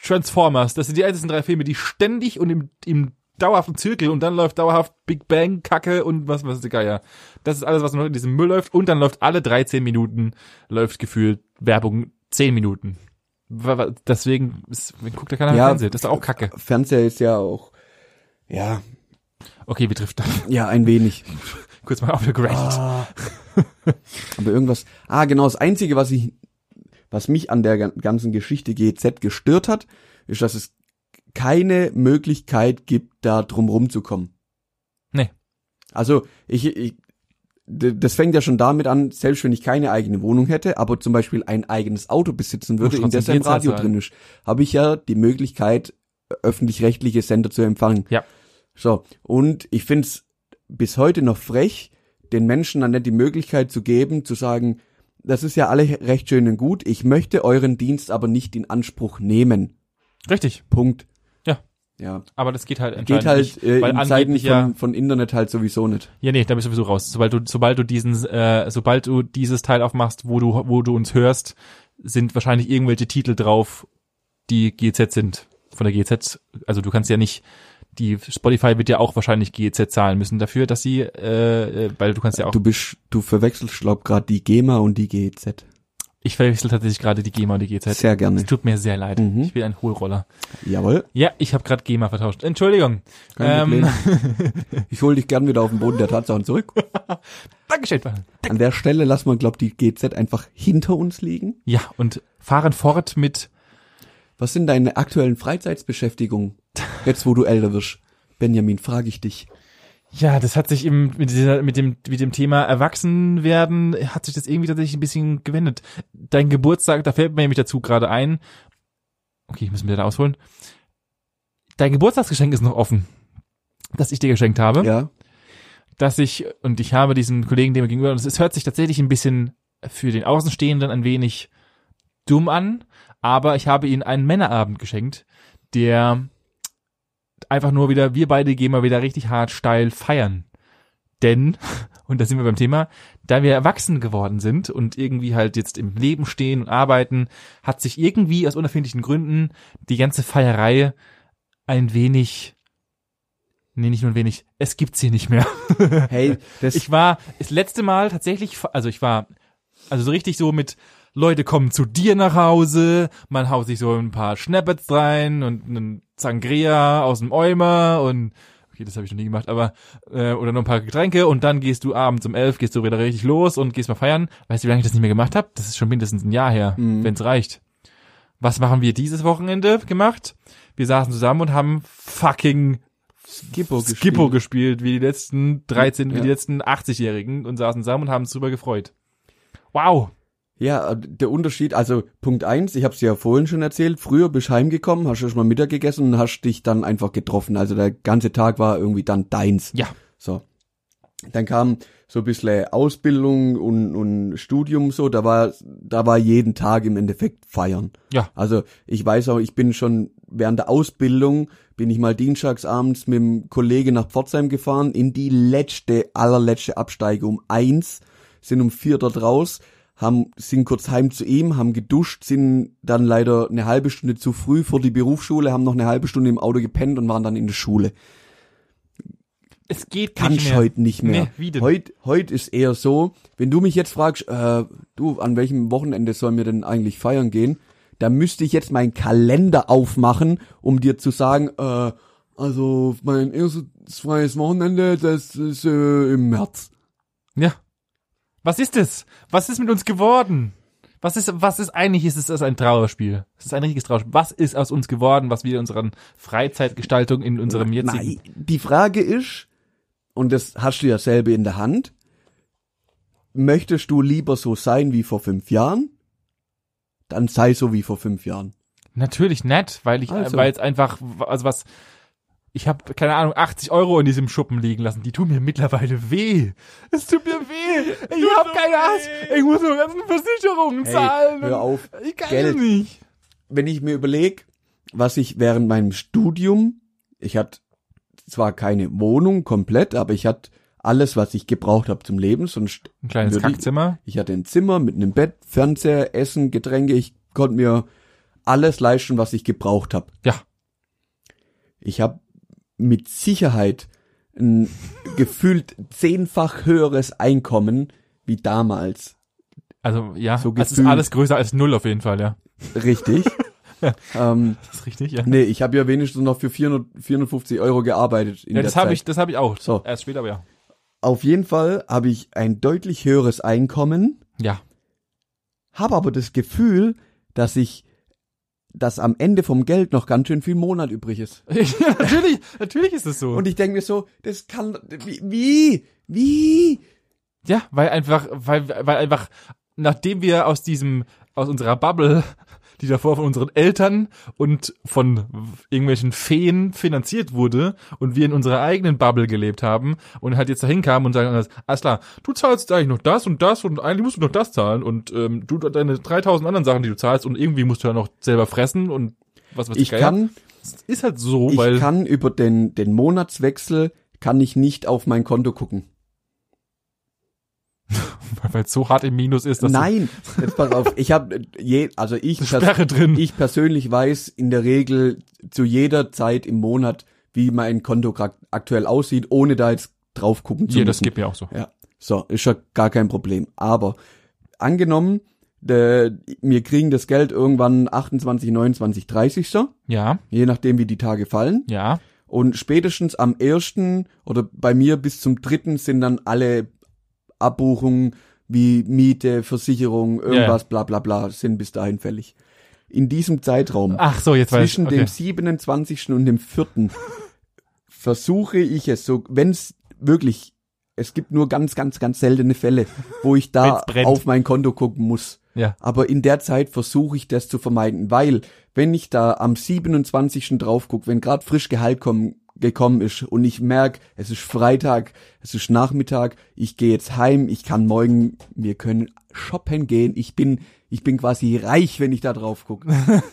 Transformers. Das sind die einzigen drei Filme, die ständig und im, im dauerhaften Zirkel und dann läuft dauerhaft Big Bang, Kacke und was was der Geier. Das ist alles, was noch in diesem Müll läuft und dann läuft alle 13 Minuten läuft gefühlt Werbung 10 Minuten. Deswegen ist, guckt da keiner Ja. Fernsehen. Das ist auch Kacke. Fernseher ist ja auch, ja, Okay, wir trifft dann ja, ein wenig. kurz mal aufgegradet. Ah. Aber irgendwas. Ah, genau. Das Einzige, was ich, was mich an der gan- ganzen Geschichte GZ gestört hat, ist, dass es keine Möglichkeit gibt, da drum rumzukommen. Nee. Also ich, ich das fängt ja schon damit an, selbst wenn ich keine eigene Wohnung hätte, aber zum Beispiel ein eigenes Auto besitzen würde, in dem ein Radio zahlen. drin ist, habe ich ja die Möglichkeit, öffentlich-rechtliche Sender zu empfangen. Ja. So, und ich find's bis heute noch frech, den Menschen dann nicht die Möglichkeit zu geben, zu sagen, das ist ja alle recht schön und gut, ich möchte euren Dienst aber nicht in Anspruch nehmen. Richtig. Punkt. Ja. Ja. Aber das geht halt Geht halt nicht, äh, weil in Zeiten ja, von, von Internet halt sowieso nicht. ja nee, da bist du sowieso raus. Sobald du, sobald du diesen, äh, sobald du dieses Teil aufmachst, wo du, wo du uns hörst, sind wahrscheinlich irgendwelche Titel drauf, die GZ sind. Von der GZ. Also du kannst ja nicht die Spotify wird ja auch wahrscheinlich GEZ zahlen müssen dafür, dass sie, äh, äh, weil du kannst ja auch. Du bist, du verwechselst, glaub gerade die GEMA und die GEZ. Ich verwechsel tatsächlich gerade die GEMA und die GEZ. Sehr gerne. Es tut mir sehr leid. Mhm. Ich bin ein Hohlroller. Jawohl. Ja, ich habe gerade GEMA vertauscht. Entschuldigung. Kein Ähm. Ich hole dich gern wieder auf den Boden der Tatsachen zurück. Dankeschön. An der Stelle lassen wir, glaub, die GZ einfach hinter uns liegen. Ja, und fahren fort mit Was sind deine aktuellen Freizeitsbeschäftigungen? Jetzt, wo du älter wirst. Benjamin, frage ich dich. Ja, das hat sich im, mit, dieser, mit, dem, mit dem Thema Erwachsenwerden, hat sich das irgendwie tatsächlich ein bisschen gewendet. Dein Geburtstag, da fällt mir nämlich dazu gerade ein. Okay, ich muss mir da ausholen. Dein Geburtstagsgeschenk ist noch offen, das ich dir geschenkt habe. Ja. Dass ich, und ich habe diesen Kollegen dem gegenüber, und es, es hört sich tatsächlich ein bisschen für den Außenstehenden ein wenig dumm an, aber ich habe ihm einen Männerabend geschenkt, der einfach nur wieder, wir beide gehen mal wieder richtig hart steil feiern. Denn, und da sind wir beim Thema, da wir erwachsen geworden sind und irgendwie halt jetzt im Leben stehen und arbeiten, hat sich irgendwie aus unerfindlichen Gründen die ganze Feierei ein wenig, nee, nicht nur ein wenig, es gibt's hier nicht mehr. Hey, das, Ich war das letzte Mal tatsächlich, also ich war, also so richtig so mit Leute kommen zu dir nach Hause, man haut sich so ein paar Schnappets rein und einen Sangria aus dem Eimer und okay, das habe ich noch nie gemacht, aber äh, oder noch ein paar Getränke und dann gehst du abends um elf, gehst du wieder richtig los und gehst mal feiern. Weißt du, wie lange ich das nicht mehr gemacht habe? Das ist schon mindestens ein Jahr her, Mhm. wenn's reicht. Was machen wir dieses Wochenende gemacht? Wir saßen zusammen und haben fucking Skippo gespielt. Skippo gespielt, wie die letzten 13, wie Ja. die letzten 80-Jährigen und saßen zusammen und haben uns drüber gefreut. Wow. Ja, äh, der Unterschied, also Punkt eins, ich habe es ja vorhin schon erzählt, früher bist du heimgekommen, hast erst mal Mittag gegessen und hast dich dann einfach getroffen. Also der ganze Tag war irgendwie dann deins. Ja. So. Dann kam so ein bisschen Ausbildung und, und Studium so, da war, da war jeden Tag im Endeffekt feiern. Ja. Also ich weiß auch, ich bin schon während der Ausbildung, bin ich mal dienstagsabends mit dem Kollege nach Pforzheim gefahren, in die letzte, allerletzte Absteige um eins, sind um vier dort raus, haben, sind kurz heim zu ihm, haben geduscht, sind dann leider eine halbe Stunde zu früh vor die Berufsschule, haben noch eine halbe Stunde im Auto gepennt und waren dann in der Schule. Es geht Kann nicht ich mehr. heute nicht mehr. Nee? Heute heut ist eher so, wenn du mich jetzt fragst, äh, du, an welchem Wochenende sollen wir denn eigentlich feiern gehen? Da müsste ich jetzt meinen Kalender aufmachen, um dir zu sagen, äh, also mein erstes freies Wochenende, das ist äh, im März. Ja. Was ist es? Was ist mit uns geworden? Was ist, was ist eigentlich, ist es ist ein Trauerspiel? Es ist ein richtiges Trauerspiel. Was ist aus uns geworden, was wir in unseren Freizeitgestaltung in unserem jetzigen, Nein, die Frage ist, und das hast du ja selber in der Hand, möchtest du lieber so sein wie vor fünf Jahren? Dann sei so wie vor fünf Jahren. Natürlich nett, weil ich, Also. weil es einfach, also was, ich habe keine Ahnung 80 Euro in diesem Schuppen liegen lassen. Die tun mir mittlerweile weh. Es tut mir weh. Ich habe keine Ahnung. Ich muss nur ganzen Versicherungen Hey, zahlen. hör auf. Ich kann Geld. nicht. wenn ich mir überlege, was ich während meinem Studium, ich hatte zwar keine Wohnung komplett, aber ich hatte alles, was ich gebraucht habe zum Leben, sonst Ein kleines würde ich- Kackzimmer. ich hatte ein Zimmer mit einem Bett, Fernseher, Essen, Getränke, ich konnte mir alles leisten, was ich gebraucht habe. Ja. Ich habe mit Sicherheit ein gefühlt zehnfach höheres Einkommen wie damals. Also ja, So es ist alles größer als null auf jeden Fall, ja. Richtig. ähm, Das ist richtig, ja. nee, ich habe ja wenigstens noch für 400, 450 Euro gearbeitet in ja, das habe ich, das habe ich auch. So. Erst später, aber ja. Auf jeden Fall habe ich ein deutlich höheres Einkommen, Ja. habe aber das Gefühl, dass ich, dass am Ende vom Geld noch ganz schön viel Monat übrig ist. ja natürlich, natürlich ist es so. Und ich denke mir so, das kann, wie, wie, wie? Ja, weil einfach, weil, weil einfach, nachdem wir aus diesem, aus unserer Bubble, die davor von unseren Eltern und von irgendwelchen Feen finanziert wurde und wir in unserer eigenen Bubble gelebt haben und halt jetzt dahin kamen und sagen, alles klar, du zahlst eigentlich noch das und das und eigentlich musst du noch das zahlen und ähm, du deine 3000 anderen Sachen, die du zahlst und irgendwie musst du ja noch selber fressen und was weiß Ich Geier. kann, ist halt so, ich weil kann über den, den Monatswechsel, kann ich nicht auf mein Konto gucken. weil es so hart im Minus ist, dass Nein, jetzt pass auf, ich habe je, also ich, Sperre drin. ich persönlich weiß in der Regel zu jeder Zeit im Monat, wie mein Konto aktuell aussieht, ohne da jetzt drauf gucken zu Ja, das müssen. geht mir auch so. Ja, so, ist ja gar kein Problem. Aber angenommen, äh, wir kriegen das Geld irgendwann 28, 29, 30. So, Ja, je nachdem, wie die Tage fallen. ja. Und spätestens am ersten oder bei mir bis zum dritten sind dann alle Abbuchungen wie Miete, Versicherung, irgendwas, bla bla bla, sind bis dahin fällig. In diesem Zeitraum Ach so, jetzt weiß ich. zwischen Okay. dem 27. und dem 4. versuche ich es so, wenn es wirklich, es gibt nur ganz, ganz, ganz seltene Fälle, wo ich da auf mein Konto gucken muss. Ja. Aber in der Zeit versuche ich das zu vermeiden, weil wenn ich da am 27. drauf gucke, wenn gerade frisch Gehalt kommen, gekommen ist und ich merk, es ist Freitag, es ist Nachmittag, ich gehe jetzt heim, ich kann morgen, wir können shoppen gehen, ich bin, ich bin quasi reich, wenn ich da drauf gucke.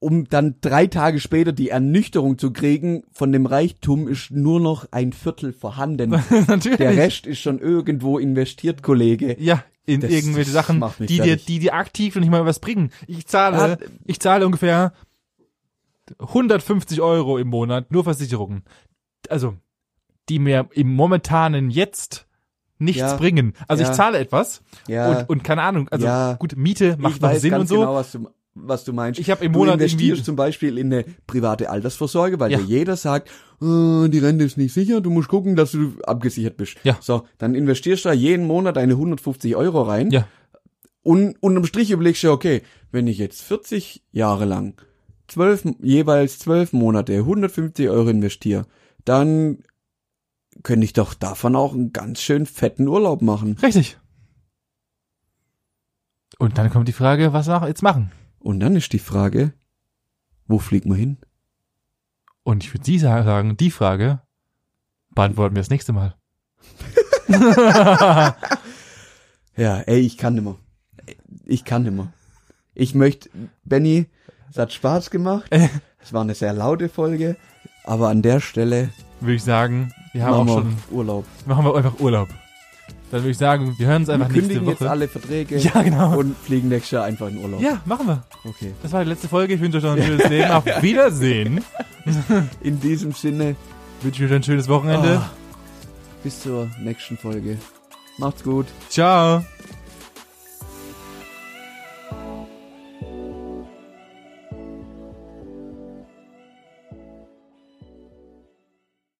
um dann drei Tage später die Ernüchterung zu kriegen, von dem Reichtum ist nur noch ein Viertel vorhanden. Natürlich. Der Rest ist schon irgendwo investiert, Kollege. Ja, in Das- irgendwelche Sachen, die dir, die dir aktiv noch nicht mal was bringen. Ich zahle, Ja. ich zahle ungefähr 150 Euro im Monat nur Versicherungen. Also, die mir im momentanen Jetzt nichts Ja. bringen. Also Ja. ich zahle etwas Ja. und, und keine Ahnung, also Ja. gut, Miete macht noch Sinn und so. genau, was du, was du meinst. Ich hab im du Monat investierst irgendwie- zum Beispiel in eine private Altersvorsorge, weil Ja. dir jeder sagt, "Ah, die Rente ist nicht sicher, du musst gucken, dass du abgesichert bist. Ja. So, dann investierst du da jeden Monat deine 150 Euro rein. Ja. Und unterm Strich überlegst du, okay, wenn ich jetzt 40 Jahre lang zwölf, jeweils zwölf Monate 150 Euro investiere, dann könnte ich doch davon auch einen ganz schön fetten Urlaub machen. Richtig. Und dann kommt die Frage, was wir jetzt machen? Und dann ist die Frage, wo fliegen wir hin? Und ich würde Sie sagen, die Frage beantworten wir das nächste Mal. Ja, ey, ich kann nimmer. Ich kann nimmer. Ich möchte, Benny, es hat Spaß gemacht. Es war eine sehr laute Folge, aber an der Stelle Würde ich sagen, wir haben machen auch wir schon, Urlaub. machen wir einfach Urlaub. Dann würde ich sagen, wir hören uns Wir einfach nächste kündigen jetzt Woche. alle Verträge Ja, genau. und fliegen nächstes Jahr einfach in Urlaub. Ja, machen wir. Okay. Das war die letzte Folge. Ich wünsche euch noch ein schönes Leben. Auf Wiedersehen. In diesem Sinne, wünsche ich euch ein schönes Wochenende. ah, bis zur nächsten Folge. Macht's gut. Ciao.